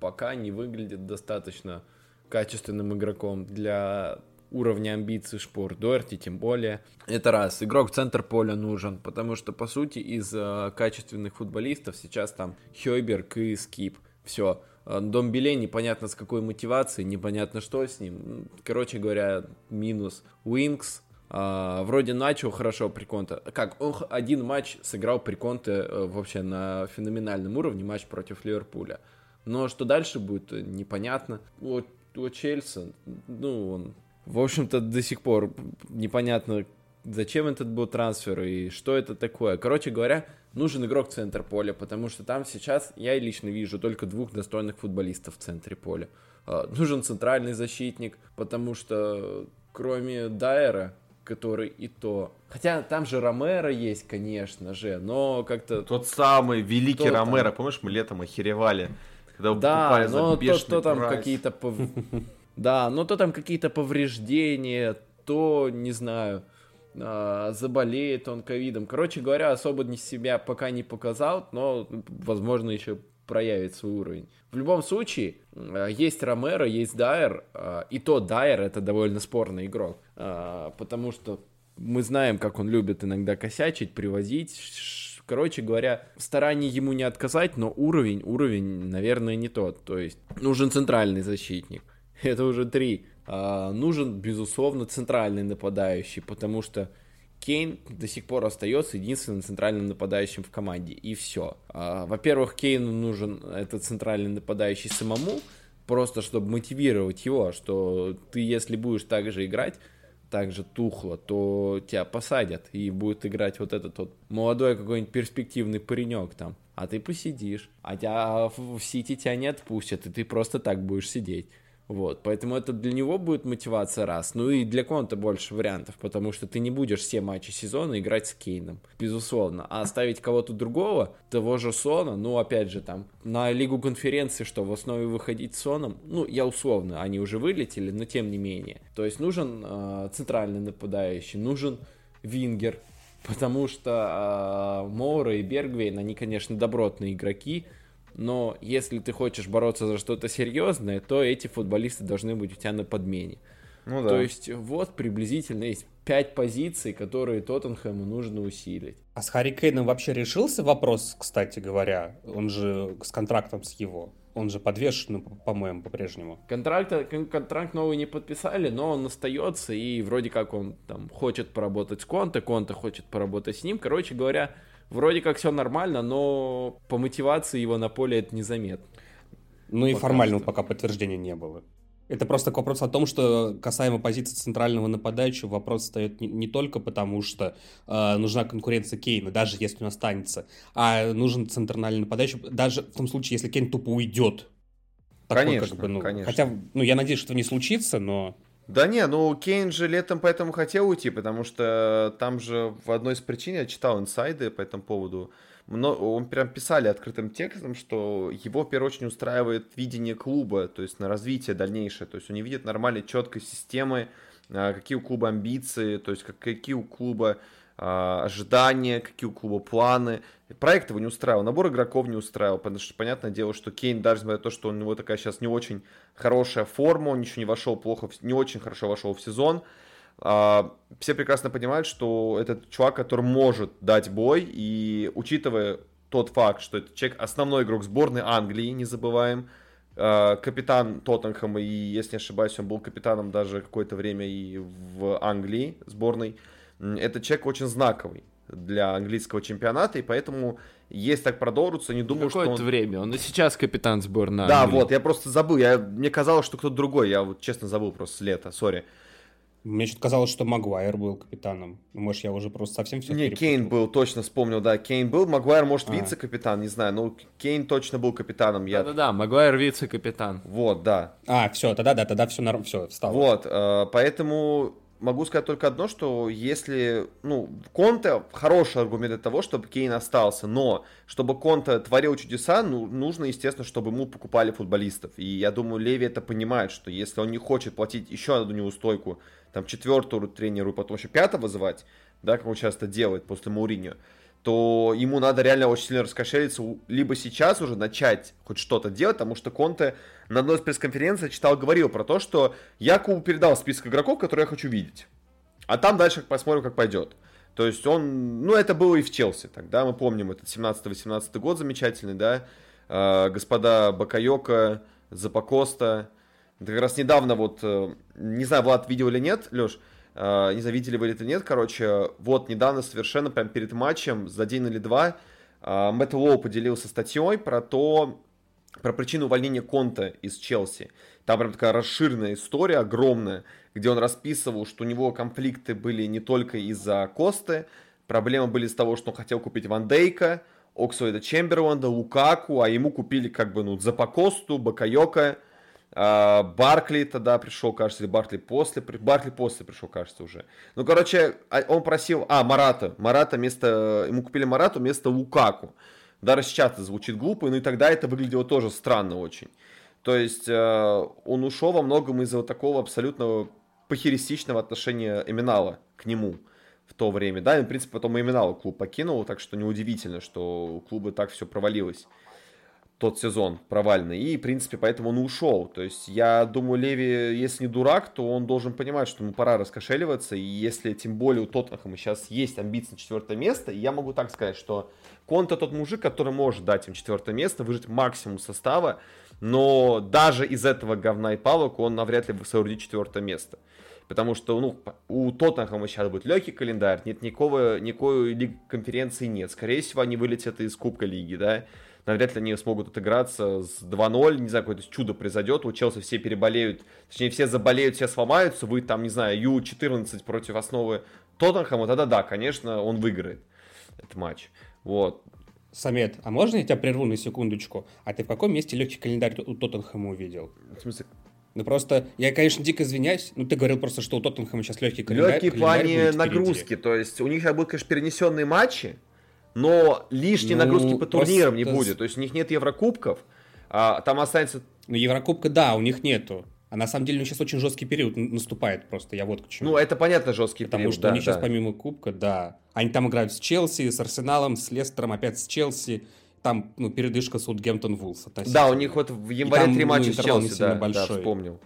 пока не выглядит достаточно качественным игроком для уровня амбиций Шпор. Дуэрти тем более. Это раз. Игрок в центр поля нужен, потому что, по сути, из э, качественных футболистов сейчас там Хойберг и Скип. Все. Домбеле непонятно с какой мотивацией, непонятно что с ним. Короче говоря, минус. Уинкс, а, вроде начал хорошо при Конте. Как, он один матч сыграл при Конте э, вообще на феноменальном уровне, матч против Ливерпуля. Но что дальше будет, э, непонятно. Вот у Челси, ну, он, в общем-то, до сих пор непонятно, зачем этот был трансфер и что это такое. Короче говоря, нужен игрок в центр поля, потому что там сейчас я лично вижу только двух достойных футболистов в центре поля. А, Нужен центральный защитник, потому что кроме Дайера, который и то... Хотя там же Ромеро есть, конечно же, но как-то... Тот самый великий Кто там? Ромеро, помнишь, мы летом охеревали, когда Да, покупали за но то, бешеный то там прайс. какие-то... пов- Да, но то там какие-то повреждения, то, не знаю, а, заболеет он ковидом. Короче говоря, особо не себя пока не показал, но, возможно, еще проявит свой уровень. В любом случае, а, есть Ромеро, есть Дайер, а, и то Дайер это довольно спорный игрок, а, потому что мы знаем, как он любит иногда косячить, привозить. Короче говоря, стараний ему не отказать, но уровень, уровень, наверное, не тот. То есть нужен центральный защитник. Это уже три. А, нужен, безусловно, центральный нападающий, потому что Кейн до сих пор остается единственным центральным нападающим в команде, и все. А, во-первых, Кейну нужен этот центральный нападающий самому, просто чтобы мотивировать его, что ты, если будешь так же играть, так же тухло, то тебя посадят, и будет играть вот этот вот молодой какой-нибудь перспективный паренек там, а ты посидишь, а тебя в Сити тебя не отпустят, и ты просто так будешь сидеть. Вот, поэтому это для него будет мотивация раз. Ну и для Конта больше вариантов, потому что ты не будешь все матчи сезона играть с Кейном, безусловно. А оставить кого-то другого, того же Сона, ну опять же там, на Лигу конференции, что в основе выходить Соном, ну я условно, они уже вылетели, но тем не менее. То есть нужен э, центральный нападающий, нужен Вингер, потому что э, Моура и Бергвейн, они, конечно, добротные игроки, но если ты хочешь бороться за что-то серьезное, то эти футболисты должны быть у тебя на подмене. Ну, да. То есть вот приблизительно есть пять позиций, которые Тоттенхэму нужно усилить. А с Харри Кейном вообще решился вопрос, кстати говоря? Он же с контрактом с его. Он же подвешен, по-моему, по-прежнему. Контракт, контракт новый не подписали, но он остается, и вроде как он там хочет поработать с Конте, Конте хочет поработать с ним. Короче говоря, вроде как все нормально, но по мотивации его на поле это незаметно. Ну и формального что. пока подтверждения не было. Это просто вопрос о том, что касаемо позиции центрального нападающего, вопрос встает не, не только потому, что э, нужна конкуренция Кейна, даже если он останется, а нужен центральный нападающий, даже в том случае, если Кейн тупо уйдет. Такой, конечно, как бы, ну, конечно. Хотя, ну, я надеюсь, что не случится, но... Да не, ну Кейн же летом поэтому хотел уйти, потому что там же в одной из причин я читал инсайды по этому поводу. Но он прям писали открытым текстом, что его в первую очередь устраивает видение клуба, то есть на развитие дальнейшее. То есть он не видит нормальной четкой системы, а, какие у клуба амбиции, то есть какие у клуба ожидания, какие у клуба планы. Проект его не устраивал, набор игроков не устраивал, потому что понятное дело, что Кейн, даже несмотря на то, что у него такая сейчас не очень хорошая форма, он еще не вошел плохо, не очень хорошо вошел в сезон, а, все прекрасно понимают, что этот чувак, который может дать бой, и учитывая тот факт, что это человек основной игрок сборной Англии, не забываем, а, капитан Тоттенхэма, и, если не ошибаюсь, он был капитаном даже какое-то время и в Англии сборной, этот человек очень знаковый для английского чемпионата, и поэтому, если так продолжится, не думаю, что он... время, он и сейчас капитан сборной Да, Англии. вот, я просто забыл, я, мне казалось, что кто-то другой, я вот честно забыл просто с лета, сори. Мне что-то казалось, что Магуайр был капитаном. Может, я уже просто совсем все Не, Кейн был, точно вспомнил, да, Кейн был. Магуайр, может, а. вице-капитан, не знаю, но Кейн точно был капитаном. Я... Да-да-да, Магуайр вице-капитан. Вот, да. А, все, тогда да, тогда все, норм... все встало. Вот, э, поэтому могу сказать только одно, что если, ну, Конте хороший аргумент для того, чтобы Кейн остался, но чтобы Конте творил чудеса, ну, нужно, естественно, чтобы ему покупали футболистов. И я думаю, Леви это понимает, что если он не хочет платить еще одну неустойку, там, четвертого тренеру потом еще пятого звать, да, как он часто делает после Мауриньо, то ему надо реально очень сильно раскошелиться, либо сейчас уже начать хоть что-то делать, потому что Конте на одной из пресс-конференций читал, говорил про то, что я Кубу передал список игроков, которые я хочу видеть. А там дальше посмотрим, как пойдет. То есть он, ну это было и в Челси тогда, мы помним этот 17-18 год замечательный, да, э, господа Бакайока, Запакоста, это как раз недавно вот, э, не знаю, Влад видел или нет, Леш, не знаю, видели вы это нет, короче, вот недавно совершенно прям перед матчем, за день или два, э, Мэтт Лоу поделился статьей про то, про причину увольнения Конта из Челси. Там прям такая расширенная история, огромная, где он расписывал, что у него конфликты были не только из-за Косты, проблемы были из того, что он хотел купить Ван Дейка, Оксуэда Чемберланда, Лукаку, а ему купили как бы, ну, Запакосту, Бакайока, а, Баркли тогда пришел, кажется, или Баркли после, Баркли после пришел, кажется, уже. Ну, короче, а, он просил, а, Марата, Марата вместо, ему купили Марату вместо Лукаку. Даже сейчас это звучит глупо, ну и тогда это выглядело тоже странно очень. То есть э, он ушел во многом из-за вот такого абсолютно похеристичного отношения Эминала к нему в то время. Да, и, в принципе, потом Эминал клуб покинул, так что неудивительно, что у клуба так все провалилось тот сезон провальный. И, в принципе, поэтому он ушел. То есть, я думаю, Леви, если не дурак, то он должен понимать, что ему пора раскошеливаться. И если, тем более, у Тоттенхэма сейчас есть амбиции на четвертое место, я могу так сказать, что Конта тот мужик, который может дать им четвертое место, выжить максимум состава, но даже из этого говна и палок он навряд ли соорудит четвертое место. Потому что, ну, у Тоттенхэма сейчас будет легкий календарь, нет никакого, никакой лиг конференции нет. Скорее всего, они вылетят из Кубка Лиги, да. Навряд ли они смогут отыграться с 2-0, не знаю, какое-то чудо произойдет, у Челси все переболеют, точнее, все заболеют, все сломаются, вы там, не знаю, Ю-14 против основы Тоттенхэма, тогда да, конечно, он выиграет этот матч. Вот. Самет, а можно я тебя прерву на секундочку? А ты в каком месте легкий календарь у Тоттенхэма увидел? В смысле, ну просто, я, конечно, дико извиняюсь, ну ты говорил просто, что у Тоттенхэма сейчас легкий календарь. Легкий в плане нагрузки, впереди. то есть у них будут, конечно, перенесенные матчи, но лишней ну, нагрузки по турнирам не будет, то есть у них нет Еврокубков, а там останется... Ну Еврокубка, да, у них нету. А на самом деле у них сейчас очень жесткий период наступает просто, я вот к чему. Ну, это понятно, жесткий Потому период, что да, у них да. сейчас помимо Кубка, да, они там играют с Челси, с Арсеналом, с Лестером, опять с Челси, там, ну, передышка Саутгемптон Вулс. Да, у них вот в январе три матча ну, с Челси, да, большой. да, вспомнил.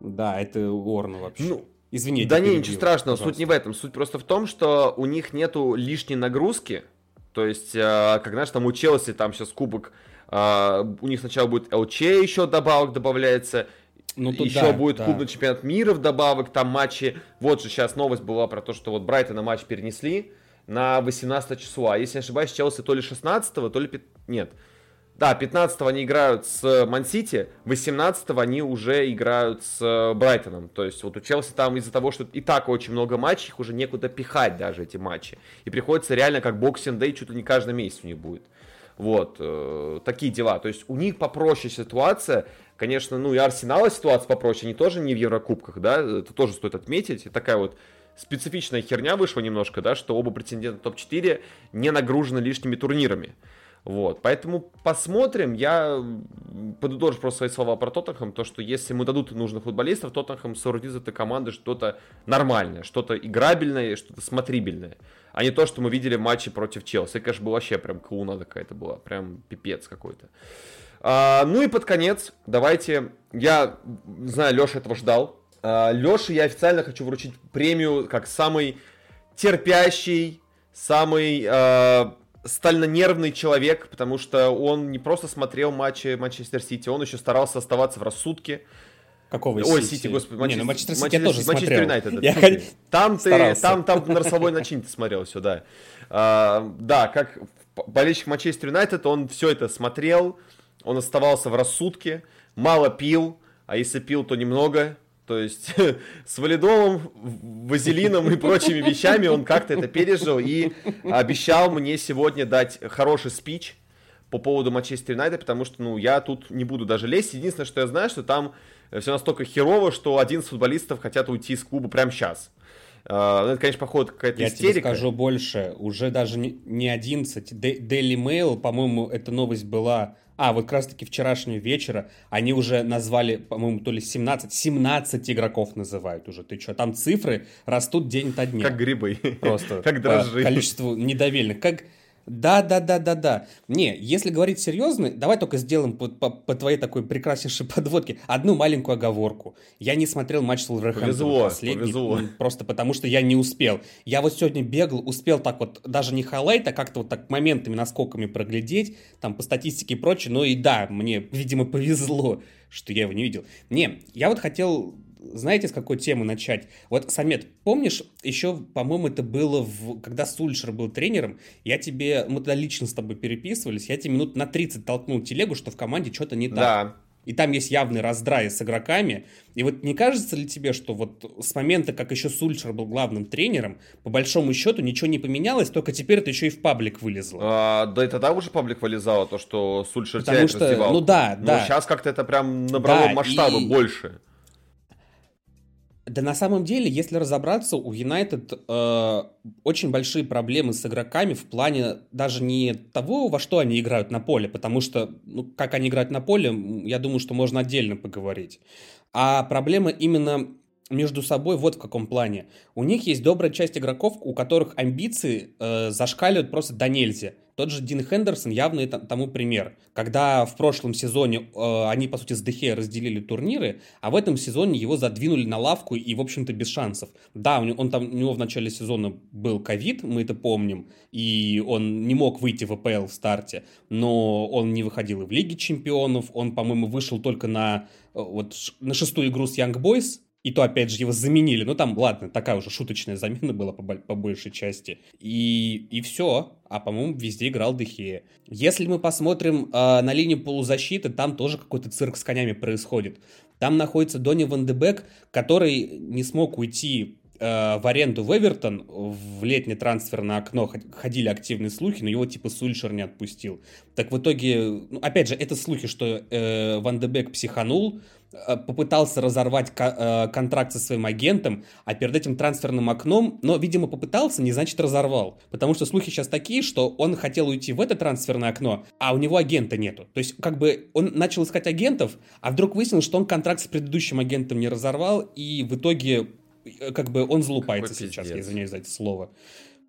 Да, это Орн вообще. Ну, Извини. Да не, ничего страшного, пожалуйста. суть не в этом. Суть просто в том, что у них нету лишней нагрузки. То есть, э, как знаешь, там у Челси, там сейчас кубок, э, у них сначала будет ЛЧ еще добавок добавляется, ну, тут еще да, будет да. клубный чемпионат мира вдобавок, там матчи. Вот же сейчас новость была про то, что вот Брайтона матч перенесли на 18 числа. Если не ошибаюсь, Челси то ли 16, то ли... Нет, да, 15 они играют с Мансити, 18 они уже играют с Брайтоном. То есть вот у Челси там из-за того, что и так очень много матчей, их уже некуда пихать даже эти матчи. И приходится реально как боксинг дэй, ли не каждый месяц у них будет. Вот, э, такие дела. То есть у них попроще ситуация. Конечно, ну и Арсенала ситуация попроще. Они тоже не в Еврокубках, да, это тоже стоит отметить. И такая вот специфичная херня вышла немножко, да, что оба претендента топ-4 не нагружены лишними турнирами. Вот, поэтому посмотрим. Я подытожу просто свои слова про Тоттенхэм, то, что если ему дадут нужных футболистов, Тоттенхэм соорудит из этой команды что-то нормальное, что-то играбельное, что-то смотрибельное. А не то, что мы видели в матче против Челси. Это, конечно, была вообще прям клоунада какая-то была, прям пипец какой-то. А, ну и под конец, давайте, я знаю, Леша этого ждал. А, Леше я официально хочу вручить премию как самый терпящий, самый а, стально-нервный человек, потому что он не просто смотрел матчи Манчестер Сити, он еще старался оставаться в рассудке. Какого Ой, Сити, господи, Манчестер, не, ну, Манчестер Сити я тоже Манчестер Юнайтед. Я х... Там ты, там, там на носовой начин ты смотрел все, да. А, да, как болельщик Манчестер Юнайтед, он все это смотрел, он оставался в рассудке, мало пил, а если пил, то немного, то есть с валидолом, вазелином и прочими вещами он как-то это пережил и обещал мне сегодня дать хороший спич по поводу Манчестер Юнайтед, потому что, ну, я тут не буду даже лезть. Единственное, что я знаю, что там все настолько херово, что 11 футболистов хотят уйти из клуба прямо сейчас. Э, это, конечно, походу какая-то Я истерика. тебе скажу больше. Уже даже не 11. Daily Mail, по-моему, эта новость была а, вот как раз-таки вчерашнего вечера они уже назвали, по-моему, то ли 17, 17 игроков называют уже. Ты что, там цифры растут день ото дня. Как грибы. Просто. Как дрожжи. количеству недовольных. Как да, да, да, да, да. Не, если говорить серьезно, давай только сделаем по, по, по твоей такой прекраснейшей подводке одну маленькую оговорку. Я не смотрел матч с Вулверхэмптоном последний, повезло. просто потому что я не успел. Я вот сегодня бегал, успел так вот, даже не highlight, а как-то вот так моментами, наскоками проглядеть, там по статистике и прочее, но и да, мне, видимо, повезло, что я его не видел. Не, я вот хотел знаете, с какой темы начать? Вот, Самет, помнишь, еще, по-моему, это было, в... когда Сульшер был тренером, я тебе, мы тогда лично с тобой переписывались, я тебе минут на 30 толкнул телегу, что в команде что-то не так. Да. И там есть явный раздрай с игроками. И вот не кажется ли тебе, что вот с момента, как еще Сульшер был главным тренером, по большому счету ничего не поменялось, только теперь это еще и в паблик вылезло? А, да и тогда уже паблик вылезало, то, что Сульшер Потому что, раздевал. ну да, да. Но сейчас как-то это прям набрало да, масштабы и... больше. Да на самом деле, если разобраться, у Юнайтед э, очень большие проблемы с игроками в плане даже не того, во что они играют на поле, потому что, ну, как они играют на поле, я думаю, что можно отдельно поговорить. А проблема именно между собой вот в каком плане. У них есть добрая часть игроков, у которых амбиции э, зашкаливают просто до нельзя. Тот же Дин Хендерсон явный тому пример. Когда в прошлом сезоне э, они, по сути, с Дехе разделили турниры, а в этом сезоне его задвинули на лавку и, в общем-то, без шансов. Да, он, он там, у него в начале сезона был ковид, мы это помним, и он не мог выйти в АПЛ в старте, но он не выходил и в Лиге чемпионов, он, по-моему, вышел только на, э, вот, на шестую игру с Young Boys, И то, опять же, его заменили. Ну, там, ладно, такая уже шуточная замена была по, по большей части. И, и все. А, по-моему, везде играл Дехея. Если мы посмотрим э, на линию полузащиты, там тоже какой-то цирк с конями происходит. Там находится Донни Ван Дебек, который не смог уйти Э, в аренду в Эвертон в летнее трансферное окно ходили активные слухи, но его типа Сульшер не отпустил. Так в итоге, ну, опять же, это слухи, что э, Ван де психанул, э, попытался разорвать ко- э, контракт со своим агентом, а перед этим трансферным окном, но, видимо, попытался, не значит разорвал. Потому что слухи сейчас такие, что он хотел уйти в это трансферное окно, а у него агента нету. То есть, как бы, он начал искать агентов, а вдруг выяснилось, что он контракт с предыдущим агентом не разорвал, и в итоге как бы он залупается Какой сейчас, пиздец. я извиняюсь за это слово.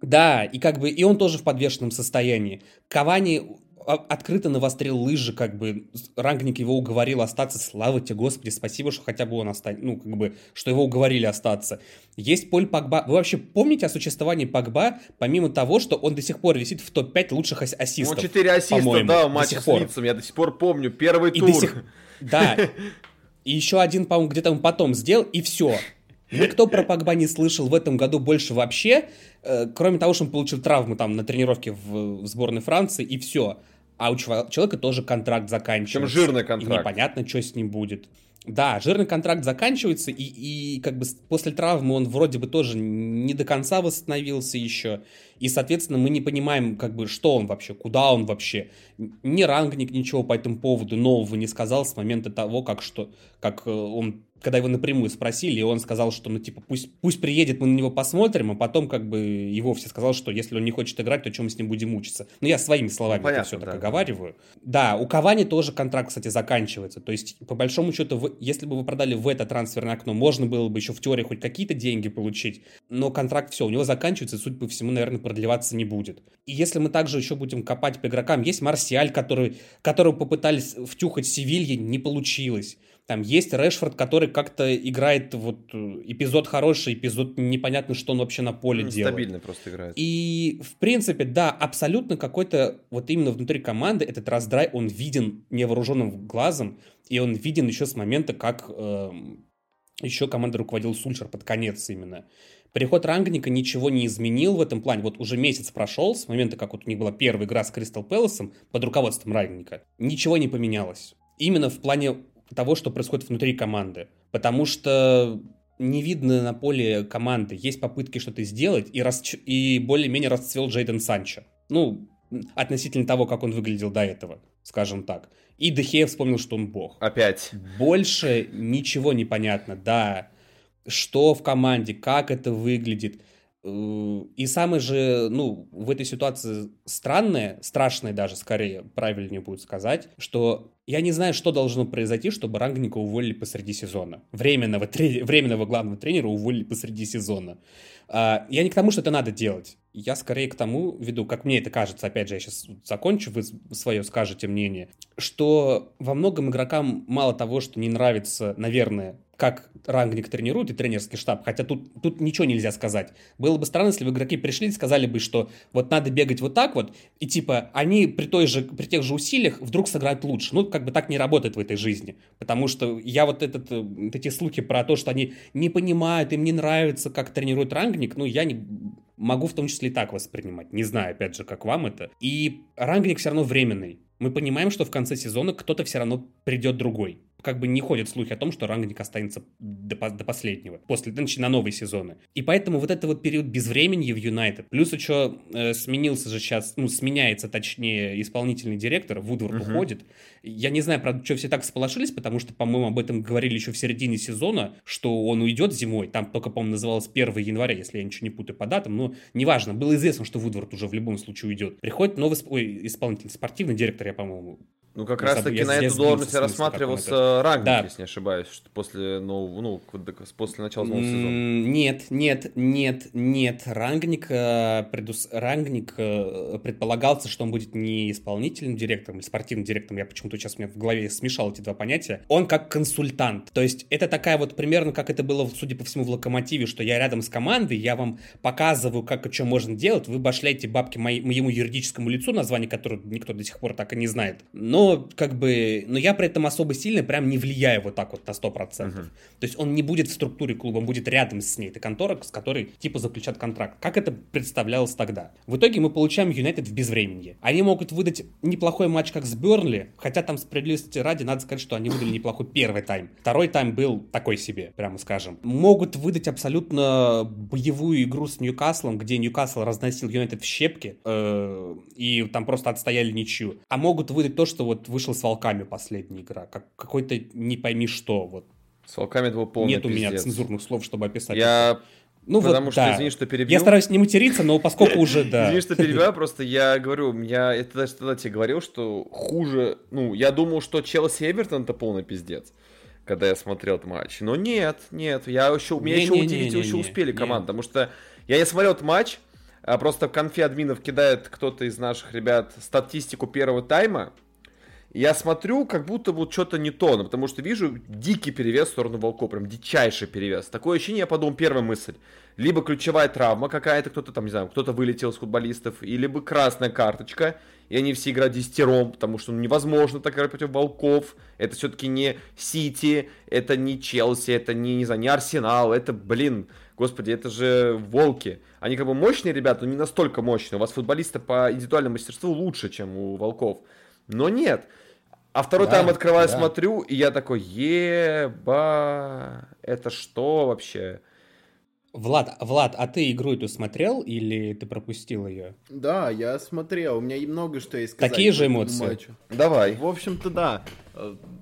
Да, и как бы и он тоже в подвешенном состоянии. Кавани открыто навострил лыжи, как бы Рангник его уговорил остаться, слава тебе, Господи, спасибо, что хотя бы он останется, ну, как бы, что его уговорили остаться. Есть Поль Пагба. Вы вообще помните о существовании Пагба, помимо того, что он до сих пор висит в топ-5 лучших ассистов? Ну, 4 ассиста, да, в матче с Лицем, я до сих пор помню, первый и тур. Сих... Да, и еще один, по-моему, где-то он потом сделал, и все. Никто про Погба не слышал в этом году больше вообще, э, кроме того, что он получил травму там на тренировке в, в сборной Франции, и все. А у человека тоже контракт заканчивается. Чем жирный контракт. И непонятно, что с ним будет. Да, жирный контракт заканчивается, и, и как бы после травмы он вроде бы тоже не до конца восстановился еще. И, соответственно, мы не понимаем, как бы, что он вообще, куда он вообще. Ни рангник ничего по этому поводу нового не сказал с момента того, как, что, как э, он когда его напрямую спросили, и он сказал, что, ну, типа, пусть, пусть приедет, мы на него посмотрим, а потом, как бы, его все сказал, что если он не хочет играть, то чем мы с ним будем мучиться. Ну, я своими словами ну, понятно, это все да. так оговариваю. Да, у Кавани тоже контракт, кстати, заканчивается. То есть, по большому счету, в, если бы вы продали в это трансферное окно, можно было бы еще в теории хоть какие-то деньги получить, но контракт все, у него заканчивается, и, судя по всему, наверное, продлеваться не будет. И если мы также еще будем копать по игрокам, есть Марсиаль, который, которого попытались втюхать Севилье, не получилось. Там есть Решфорд, который как-то играет вот э, эпизод хороший, эпизод непонятно, что он вообще на поле делает. Стабильно просто играет. И, в принципе, да, абсолютно какой-то вот именно внутри команды этот раздрай, он виден невооруженным глазом, и он виден еще с момента, как э, еще команда руководил Сульшер под конец именно. Приход Рангника ничего не изменил в этом плане. Вот уже месяц прошел с момента, как вот у них была первая игра с Кристал Пэласом под руководством Рангника. Ничего не поменялось. Именно в плане того, что происходит внутри команды. Потому что не видно на поле команды. Есть попытки что-то сделать, и, расч... и более-менее расцвел Джейден Санчо. Ну, относительно того, как он выглядел до этого, скажем так. И Дехея вспомнил, что он бог. Опять. Больше ничего не понятно, да. Что в команде, как это выглядит. И самое же, ну, в этой ситуации странное, страшное даже, скорее, правильнее будет сказать, что я не знаю, что должно произойти, чтобы Рангника уволили посреди сезона. Временного, трени- временного главного тренера уволили посреди сезона. А, я не к тому, что это надо делать. Я скорее к тому веду, как мне это кажется, опять же, я сейчас закончу, вы свое скажете мнение, что во многом игрокам мало того, что не нравится, наверное, как рангник тренирует и тренерский штаб, хотя тут, тут ничего нельзя сказать. Было бы странно, если бы игроки пришли и сказали бы, что вот надо бегать вот так вот, и типа они при, той же, при тех же усилиях вдруг сыграют лучше. Ну, как бы так не работает в этой жизни. Потому что я вот этот, э, вот эти слухи про то, что они не понимают, им не нравится, как тренирует рангник, ну, я не могу в том числе и так воспринимать. Не знаю, опять же, как вам это. И рангник все равно временный. Мы понимаем, что в конце сезона кто-то все равно придет другой как бы не ходят слухи о том, что рангник останется до, до последнего, после, значит, на новые сезоны. И поэтому вот этот вот период безвременья в Юнайтед, плюс еще э, сменился же сейчас, ну, сменяется, точнее, исполнительный директор, Вудворд uh-huh. уходит. Я не знаю, правда, что все так сполошились, потому что, по-моему, об этом говорили еще в середине сезона, что он уйдет зимой, там только, по-моему, называлось 1 января, если я ничего не путаю по датам, но неважно, было известно, что Вудворд уже в любом случае уйдет. Приходит новый ой, исполнительный спортивный директор, я, по-моему, ну, как раз таки на эту должность рассматривался Рагник, да. если не ошибаюсь, что после, ну, ну, после начала нового сезона. Нет, нет, нет, нет. Рангник, э, предус... Рангник э, предполагался, что он будет не исполнительным директором или спортивным директором. Я почему-то сейчас меня в голове смешал эти два понятия. Он как консультант. То есть это такая вот примерно, как это было, судя по всему, в Локомотиве, что я рядом с командой, я вам показываю, как и что можно делать, вы башляете бабки моему юридическому лицу, название которого никто до сих пор так и не знает. Но но как бы, но я при этом особо сильно прям не влияю вот так вот на 100%. Uh-huh. То есть он не будет в структуре клуба, он будет рядом с ней. Это контора, с которой типа заключат контракт. Как это представлялось тогда? В итоге мы получаем Юнайтед в безвременье. Они могут выдать неплохой матч, как с Бернли, хотя там справедливости ради надо сказать, что они выдали неплохой первый тайм. Второй тайм был такой себе, прямо скажем. Могут выдать абсолютно боевую игру с Ньюкаслом, где Ньюкасл разносил Юнайтед в щепки, э, и там просто отстояли ничью. А могут выдать то, что вот вышел с Волками последняя игра, как какой-то не пойми что, вот. С Волками это был полный Нет у меня цензурных слов, чтобы описать Я... Это. Ну Потому вот, что, да. извини, что перебью. Я стараюсь не материться, но поскольку уже, да. Извини, что перебиваю, просто я говорю, я это даже тогда тебе говорил, что хуже, ну, я думал, что Челси Эвертон это полный пиздец, когда я смотрел этот матч. Но нет, нет, я еще, меня еще удивить, еще успели команды, потому что я не смотрел этот матч, а просто в конфе админов кидает кто-то из наших ребят статистику первого тайма, я смотрю, как будто вот что-то не то, ну, потому что вижу дикий перевес в сторону Волков, прям дичайший перевес. Такое ощущение, я подумал, первая мысль. Либо ключевая травма какая-то, кто-то там, не знаю, кто-то вылетел с футболистов, и либо красная карточка, и они все играют десятером, потому что ну, невозможно так играть против Волков. Это все-таки не Сити, это не Челси, это не, не знаю, не Арсенал, это, блин, господи, это же Волки. Они как бы мощные ребята, но не настолько мощные. У вас футболисты по индивидуальному мастерству лучше, чем у Волков. Но нет. А второй да, тайм открываю, да. смотрю, и я такой, еба, это что вообще? Влад, Влад, а ты игру эту смотрел или ты пропустил ее? Да, я смотрел, у меня и много что есть сказать. Такие же эмоции? Матчу. Давай. В общем-то, да.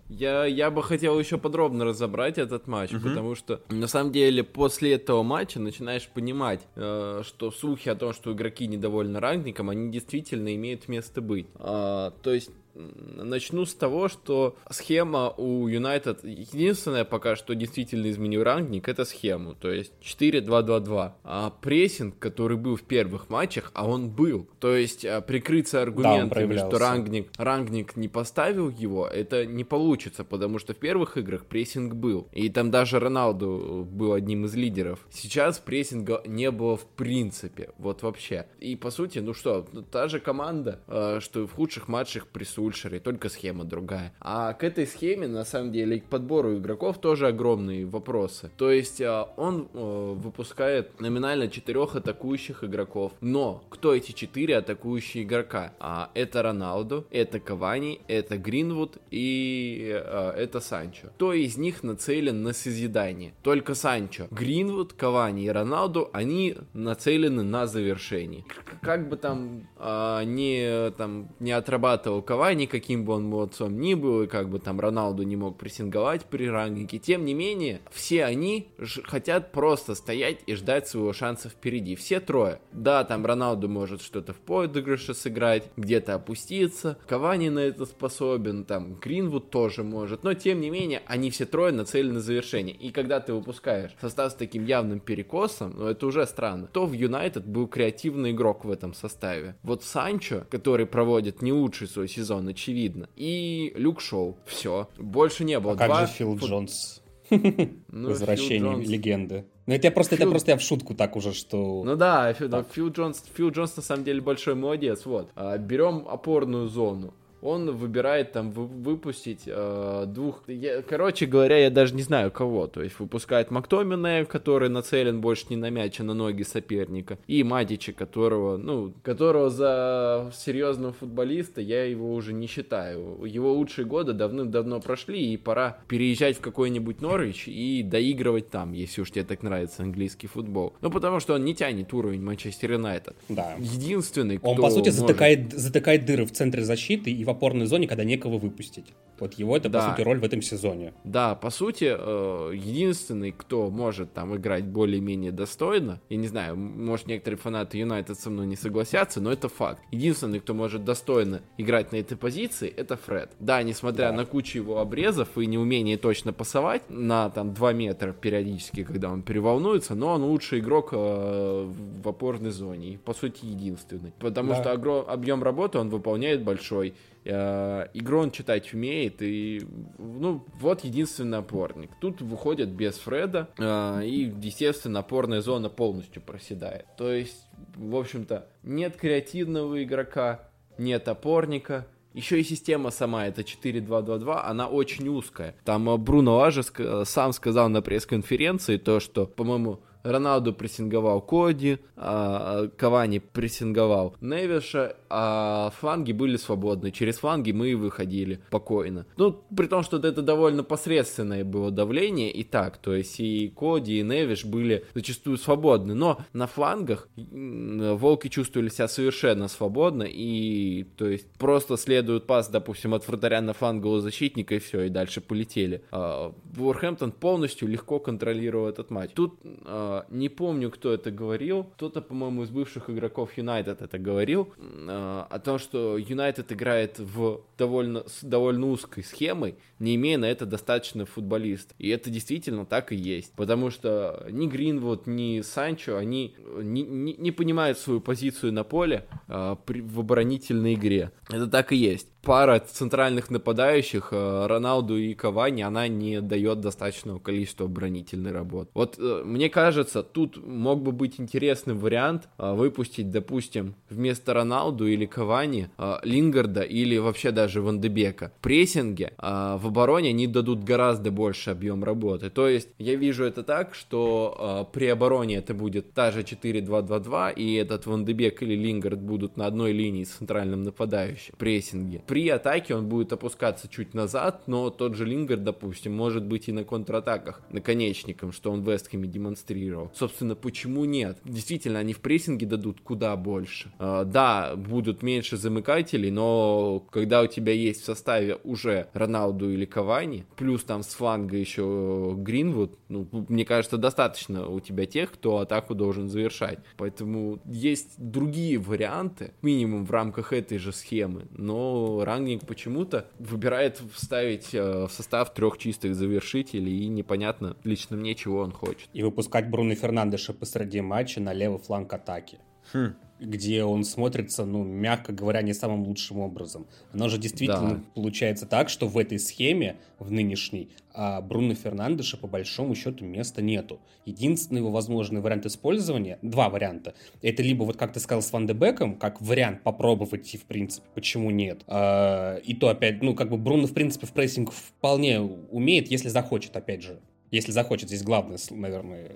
Я, я бы хотел еще подробно разобрать этот матч, угу. потому что на самом деле после этого матча начинаешь понимать, э, что слухи о том, что игроки недовольны рангником, они действительно имеют место быть. А, то есть Начну с того, что схема у Юнайтед, единственное пока что действительно изменил рангник, это схему, то есть 4-2-2-2. А прессинг, который был в первых матчах, а он был. То есть а, прикрыться аргументами, да, что рангник, рангник не поставил его, это не получится, потому что в первых играх прессинг был. И там даже Роналду был одним из лидеров. Сейчас прессинга не было в принципе, вот вообще. И по сути, ну что, та же команда, а, что в худших матчах присутствует Ульшере, только схема другая. А к этой схеме, на самом деле, к подбору игроков тоже огромные вопросы. То есть а, он э, выпускает номинально четырех атакующих игроков. Но кто эти четыре атакующие игрока? А, это Роналду, это Кавани, это Гринвуд и а, это Санчо. Кто из них нацелен на созидание? Только Санчо. Гринвуд, Кавани и Роналду, они нацелены на завершение. Как бы там а, не, там, не отрабатывал Кавани, Кавани, каким бы он молодцом ни был, и как бы там Роналду не мог прессинговать при рангнике, тем не менее, все они хотят просто стоять и ждать своего шанса впереди. Все трое. Да, там Роналду может что-то в подыгрыше сыграть, где-то опуститься, Кавани на это способен, там Гринвуд тоже может, но тем не менее, они все трое нацелены на завершение. И когда ты выпускаешь состав с таким явным перекосом, ну это уже странно, то в Юнайтед был креативный игрок в этом составе. Вот Санчо, который проводит не лучший свой сезон, он, очевидно. И Люк Шоу. Все. Больше не было. А как же Фил Фут... Джонс? Ну, Возвращение Джонс... легенды. Ну, это я просто, Фил... это просто я в шутку так уже, что... Ну да, Фил, Фил, Джонс, Фил Джонс на самом деле большой молодец, вот. А, берем опорную зону он выбирает там выпустить э, двух... Я, короче говоря, я даже не знаю кого. То есть выпускает Мактомина, который нацелен больше не на мяч, а на ноги соперника. И Матича, которого, ну, которого за серьезного футболиста я его уже не считаю. Его лучшие годы давным-давно прошли, и пора переезжать в какой-нибудь Норвич и доигрывать там, если уж тебе так нравится английский футбол. Ну, потому что он не тянет уровень Манчестер Юнайтед. Да. Единственный, кто Он, по сути, может... затыкает, затыкает дыры в центре защиты и опорной зоне, когда некого выпустить. Вот его это, да. по сути, роль в этом сезоне. Да, по сути, э, единственный, кто может там играть более-менее достойно, я не знаю, может, некоторые фанаты Юнайтед со мной не согласятся, но это факт. Единственный, кто может достойно играть на этой позиции, это Фред. Да, несмотря да. на кучу его обрезов и неумение точно пасовать на там 2 метра периодически, когда он переволнуется, но он лучший игрок э, в опорной зоне. И, по сути, единственный. Потому да. что объем работы он выполняет большой. Э, игру он читать умеет, и, ну, вот единственный опорник. Тут выходит без Фреда, э, и, естественно, опорная зона полностью проседает. То есть, в общем-то, нет креативного игрока, нет опорника, Еще и система сама, это 4-2-2-2, она очень узкая. Там э, Бруно Лажа сам сказал на пресс-конференции то, что, по-моему, Роналду прессинговал Коди, а, Кавани прессинговал Невиша, а фланги были свободны. Через фланги мы выходили спокойно. Ну, при том, что это довольно посредственное было давление и так. То есть и Коди, и Невиш были зачастую свободны. Но на флангах волки чувствовали себя совершенно свободно. И то есть просто следует пас, допустим, от вратаря на флангового защитника и все, и дальше полетели. А, Уорхэмптон полностью легко контролировал этот матч. Тут а, не помню, кто это говорил. Кто-то, по-моему, из бывших игроков Юнайтед это говорил. Э, о том, что Юнайтед играет в довольно, с довольно узкой схемой, не имея на это достаточно футболист. И это действительно так и есть. Потому что ни Гринвуд, ни Санчо, они не, не, не понимают свою позицию на поле э, в оборонительной игре. Это так и есть пара центральных нападающих, э, Роналду и Кавани, она не дает достаточного количества оборонительной работы. Вот э, мне кажется, тут мог бы быть интересный вариант э, выпустить, допустим, вместо Роналду или Кавани Лингарда или вообще даже Вандебека. В прессинге в обороне они дадут гораздо больше объем работы. То есть я вижу это так, что при обороне это будет та же 4-2-2-2, и этот Вандебек или Лингард будут на одной линии с центральным нападающим в прессинге при атаке он будет опускаться чуть назад, но тот же Лингер, допустим, может быть и на контратаках наконечником, что он в Вестхэме демонстрировал. Собственно, почему нет? Действительно, они в прессинге дадут куда больше. А, да, будут меньше замыкателей, но когда у тебя есть в составе уже Роналду или Кавани, плюс там с фланга еще Гринвуд, ну, мне кажется, достаточно у тебя тех, кто атаку должен завершать. Поэтому есть другие варианты, минимум в рамках этой же схемы, но Рангник почему-то выбирает вставить э, в состав трех чистых завершителей, и непонятно лично мне, чего он хочет. И выпускать Бруно Фернандеша посреди матча на левый фланг атаки. Хм где он смотрится, ну, мягко говоря, не самым лучшим образом. Оно же действительно да. получается так, что в этой схеме, в нынешней, а Бруно Фернандеша по большому счету места нету. Единственный его возможный вариант использования, два варианта, это либо вот как ты сказал с Ван де Беком, как вариант попробовать и в принципе, почему нет. А, и то опять, ну, как бы Бруно в принципе в прессинг вполне умеет, если захочет, опять же если захочет, здесь главное, наверное,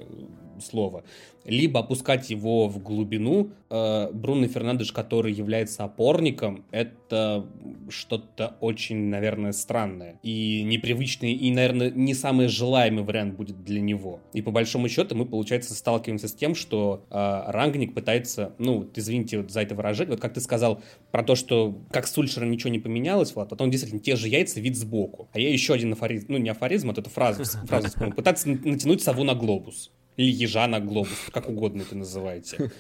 слово, либо опускать его в глубину. Э, Бруно Фернандеш, который является опорником, это что-то очень, наверное, странное и непривычный, и, наверное, не самый желаемый вариант будет для него. И по большому счету мы, получается, сталкиваемся с тем, что э, Рангник пытается, ну, извините вот за это выражение, вот как ты сказал про то, что как с Сульшером ничего не поменялось, Влад, потом действительно те же яйца, вид сбоку. А я еще один афоризм, ну, не афоризм, а вот эту фразу, фразу пытаться натянуть сову на глобус. Или ежа на глобус, как угодно это называете.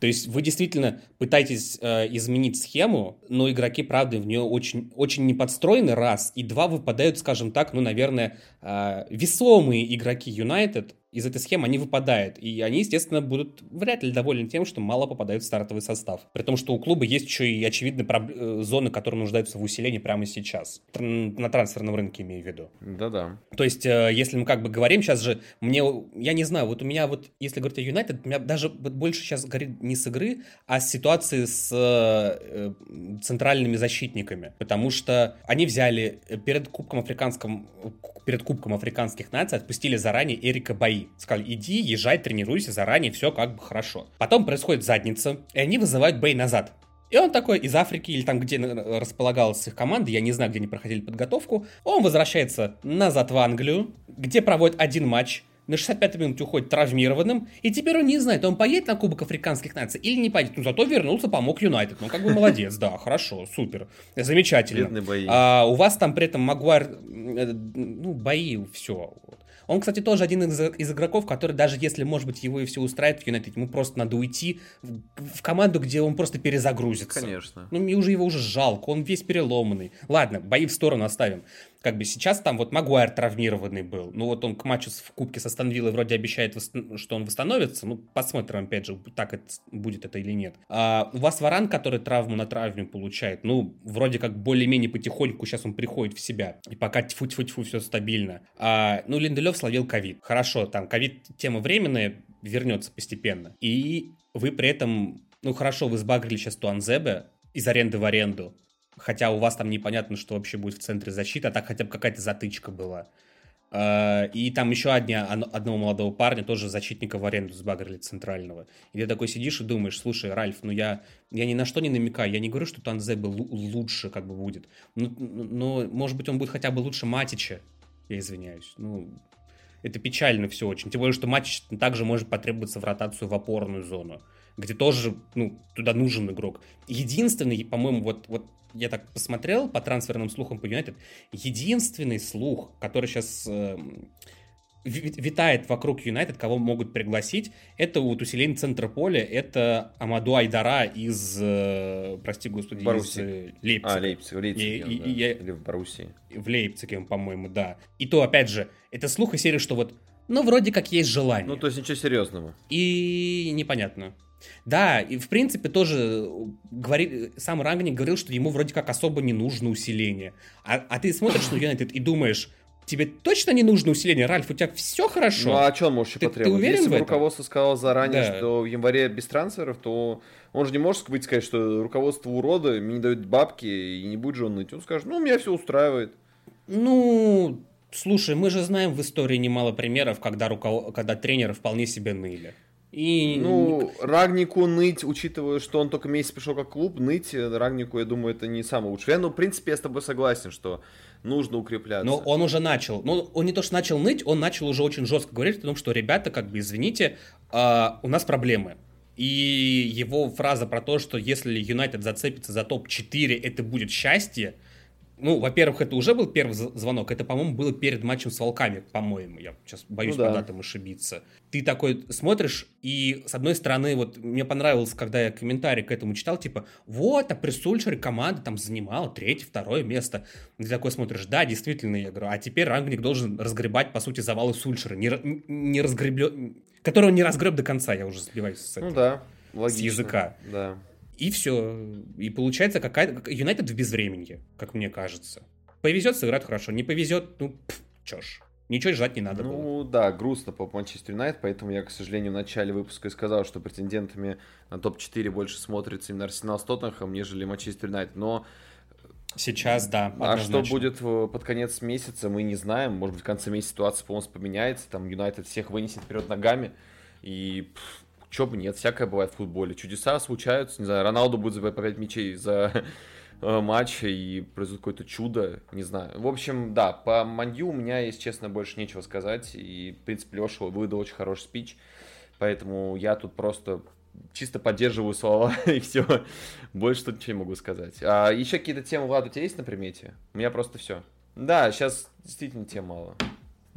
То есть вы действительно пытаетесь э, изменить схему, но игроки, правда, в нее очень, очень не подстроены, раз. И два, выпадают, скажем так, ну, наверное, э, весомые игроки Юнайтед, из этой схемы они выпадают. И они, естественно, будут вряд ли довольны тем, что мало попадают в стартовый состав. При том, что у клуба есть еще и очевидные проб... Э, зоны, которые нуждаются в усилении прямо сейчас. На трансферном рынке имею в виду. Да-да. То есть, э, если мы как бы говорим сейчас же, мне, я не знаю, вот у меня вот, если говорить о Юнайтед, у меня даже больше сейчас говорит не с игры, а с ситуации с э, центральными защитниками. Потому что они взяли перед Кубком Африканском, перед Кубком Африканских наций, отпустили заранее Эрика Баи Сказали, иди, езжай, тренируйся заранее, все как бы хорошо. Потом происходит задница, и они вызывают Бэй назад. И он такой из Африки, или там, где располагалась их команда, я не знаю, где они проходили подготовку, он возвращается назад в Англию, где проводит один матч, на 65 минуте уходит травмированным, и теперь он не знает, он поедет на Кубок Африканских наций или не поедет. Ну, зато вернулся, помог Юнайтед. Ну, как бы молодец, да, хорошо, супер, замечательно. А, у вас там при этом Магуар, э, ну, бои, все. Он, кстати, тоже один из, из игроков, который даже если, может быть, его и все устраивает в Юнайтед, ему просто надо уйти в, в команду, где он просто перезагрузится. Конечно. Ну, мне уже его уже жалко, он весь переломанный. Ладно, бои в сторону оставим как бы сейчас там вот Магуайр травмированный был. Ну вот он к матчу в Кубке со Станвиллой вроде обещает, что он восстановится. Ну посмотрим, опять же, так это, будет это или нет. А у вас Варан, который травму на травме получает, ну вроде как более-менее потихоньку сейчас он приходит в себя. И пока тьфу-тьфу-тьфу все стабильно. А, ну Линделев словил ковид. Хорошо, там ковид тема временная, вернется постепенно. И вы при этом, ну хорошо, вы сбагрили сейчас Туанзебе из аренды в аренду. Хотя у вас там непонятно, что вообще будет в центре защиты, а так хотя бы какая-то затычка была. Э, и там еще одня, одного молодого парня, тоже защитника в аренду сбагрили центрального. И ты такой сидишь и думаешь, слушай, Ральф, ну я, я ни на что не намекаю, я не говорю, что Танзе был лучше как бы будет. Но, но, может быть, он будет хотя бы лучше Матича, я извиняюсь. Ну, это печально все очень. Тем более, что Матич также может потребоваться в ротацию в опорную зону, где тоже, ну, туда нужен игрок. Единственный, по-моему, вот, вот я так посмотрел по трансферным слухам по Юнайтед, единственный слух, который сейчас э, витает вокруг Юнайтед, кого могут пригласить, это вот усиление центра поля, это Амаду Айдара из, э, прости господи, Баруси. из э, Лейпцига. А, Лейпциг, в Лейпциге, и, да. и, я... Или в Боруссии. В Лейпциге, по-моему, да. И то, опять же, это слух из серии, что вот, ну, вроде как есть желание. Ну, то есть ничего серьезного. И непонятно. Да, и в принципе тоже говори, сам Рангник говорил, что ему вроде как особо не нужно усиление. А, а ты смотришь на Юнайтед и думаешь, тебе точно не нужно усиление, Ральф, у тебя все хорошо. Ну а что он может ты, потребовать? Ты уверен Если бы руководство сказало заранее, да. что в январе без трансферов, то он же не может быть сказать, что руководство урода, мне не дают бабки, и не будет же он ныть. Он скажет, ну, меня все устраивает. Ну, слушай, мы же знаем в истории немало примеров, когда, руков... когда тренеры вполне себе ныли. И... Ну, Рагнику ныть, учитывая, что он только месяц пришел как клуб, ныть Рагнику, я думаю, это не самое лучшее. Ну, в принципе, я с тобой согласен, что нужно укрепляться. Но он уже начал. Ну, он не то, что начал ныть, он начал уже очень жестко говорить о том, что, ребята, как бы, извините, э, у нас проблемы. И его фраза про то, что если Юнайтед зацепится за топ-4, это будет счастье, ну, во-первых, это уже был первый звонок. Это, по-моему, было перед матчем с Волками, по-моему. Я сейчас боюсь ну, да. по датам ошибиться. Ты такой смотришь, и с одной стороны, вот мне понравилось, когда я комментарий к этому читал, типа, вот, а при Сульшере команда там занимала третье, второе место. Ты такой смотришь, да, действительно, я говорю, а теперь Рангник должен разгребать, по сути, завалы Сульшера, не, не разгреблен... который он не разгреб до конца, я уже сбиваюсь с этого. Ну да, логично. С языка. Да. И все. И получается какая-то... Юнайтед в безвременье, как мне кажется. Повезет, сыграть хорошо. Не повезет, ну, пф, чё ж. Ничего ждать не надо ну, было. Ну да, грустно по Манчестер Юнайтед, поэтому я, к сожалению, в начале выпуска и сказал, что претендентами на топ-4 больше смотрится именно Арсенал с Тоттенхэм, нежели Манчестер Юнайтед. Но Сейчас, да. А что будет под конец месяца, мы не знаем. Может быть, в конце месяца ситуация полностью поменяется. Там Юнайтед всех вынесет вперед ногами. И Чё бы нет, всякое бывает в футболе. Чудеса случаются, не знаю, Роналду будет забивать по 5 мячей за э, матч, и произойдет какое-то чудо, не знаю. В общем, да, по Манью у меня, если честно, больше нечего сказать. И, в принципе, Леша выдал очень хороший спич, поэтому я тут просто чисто поддерживаю слова, и все. Больше тут ничего не могу сказать. А еще какие-то темы, Влад, у тебя есть на примете? У меня просто все. Да, сейчас действительно тем мало.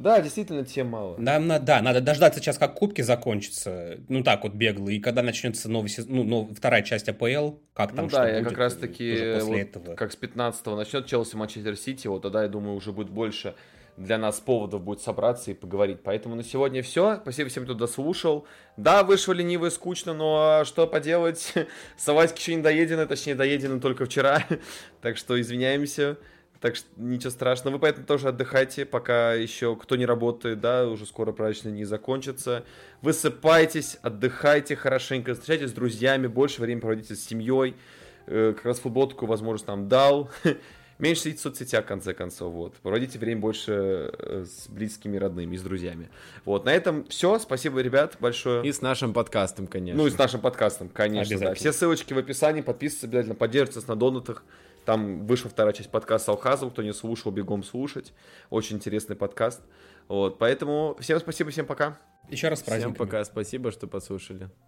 Да, действительно, тем мало. Нам, на, да, надо дождаться сейчас, как кубки закончатся. Ну так вот бегло. И когда начнется новый сезон, ну, нов, вторая часть АПЛ, как там ну, что да, будет, я как раз таки вот, этого. как с 15-го начнет Челси Манчестер Сити, вот тогда, я думаю, уже будет больше для нас поводов будет собраться и поговорить. Поэтому на сегодня все. Спасибо всем, кто дослушал. Да, вышло лениво и скучно, но что поделать? Салатики еще не доедены, точнее, доедены только вчера. так что извиняемся. Так что ничего страшного. Вы поэтому тоже отдыхайте, пока еще кто не работает, да, уже скоро праздничные не закончатся. Высыпайтесь, отдыхайте хорошенько, встречайтесь с друзьями, больше времени проводите с семьей. Э, как раз футбол такую возможность нам дал. Меньше сидите в соцсетях, в конце концов, вот. Проводите время больше э, с близкими, родными, с друзьями. Вот, на этом все. Спасибо, ребят, большое. И с нашим подкастом, конечно. Ну, и с нашим подкастом, конечно, да. Все ссылочки в описании, подписывайтесь обязательно, поддерживайтесь на донатах. Там вышла вторая часть подкаста Алхазов, кто не слушал, бегом слушать. Очень интересный подкаст. Вот, поэтому всем спасибо, всем пока. Еще раз праздниками. Всем пока, спасибо, что послушали.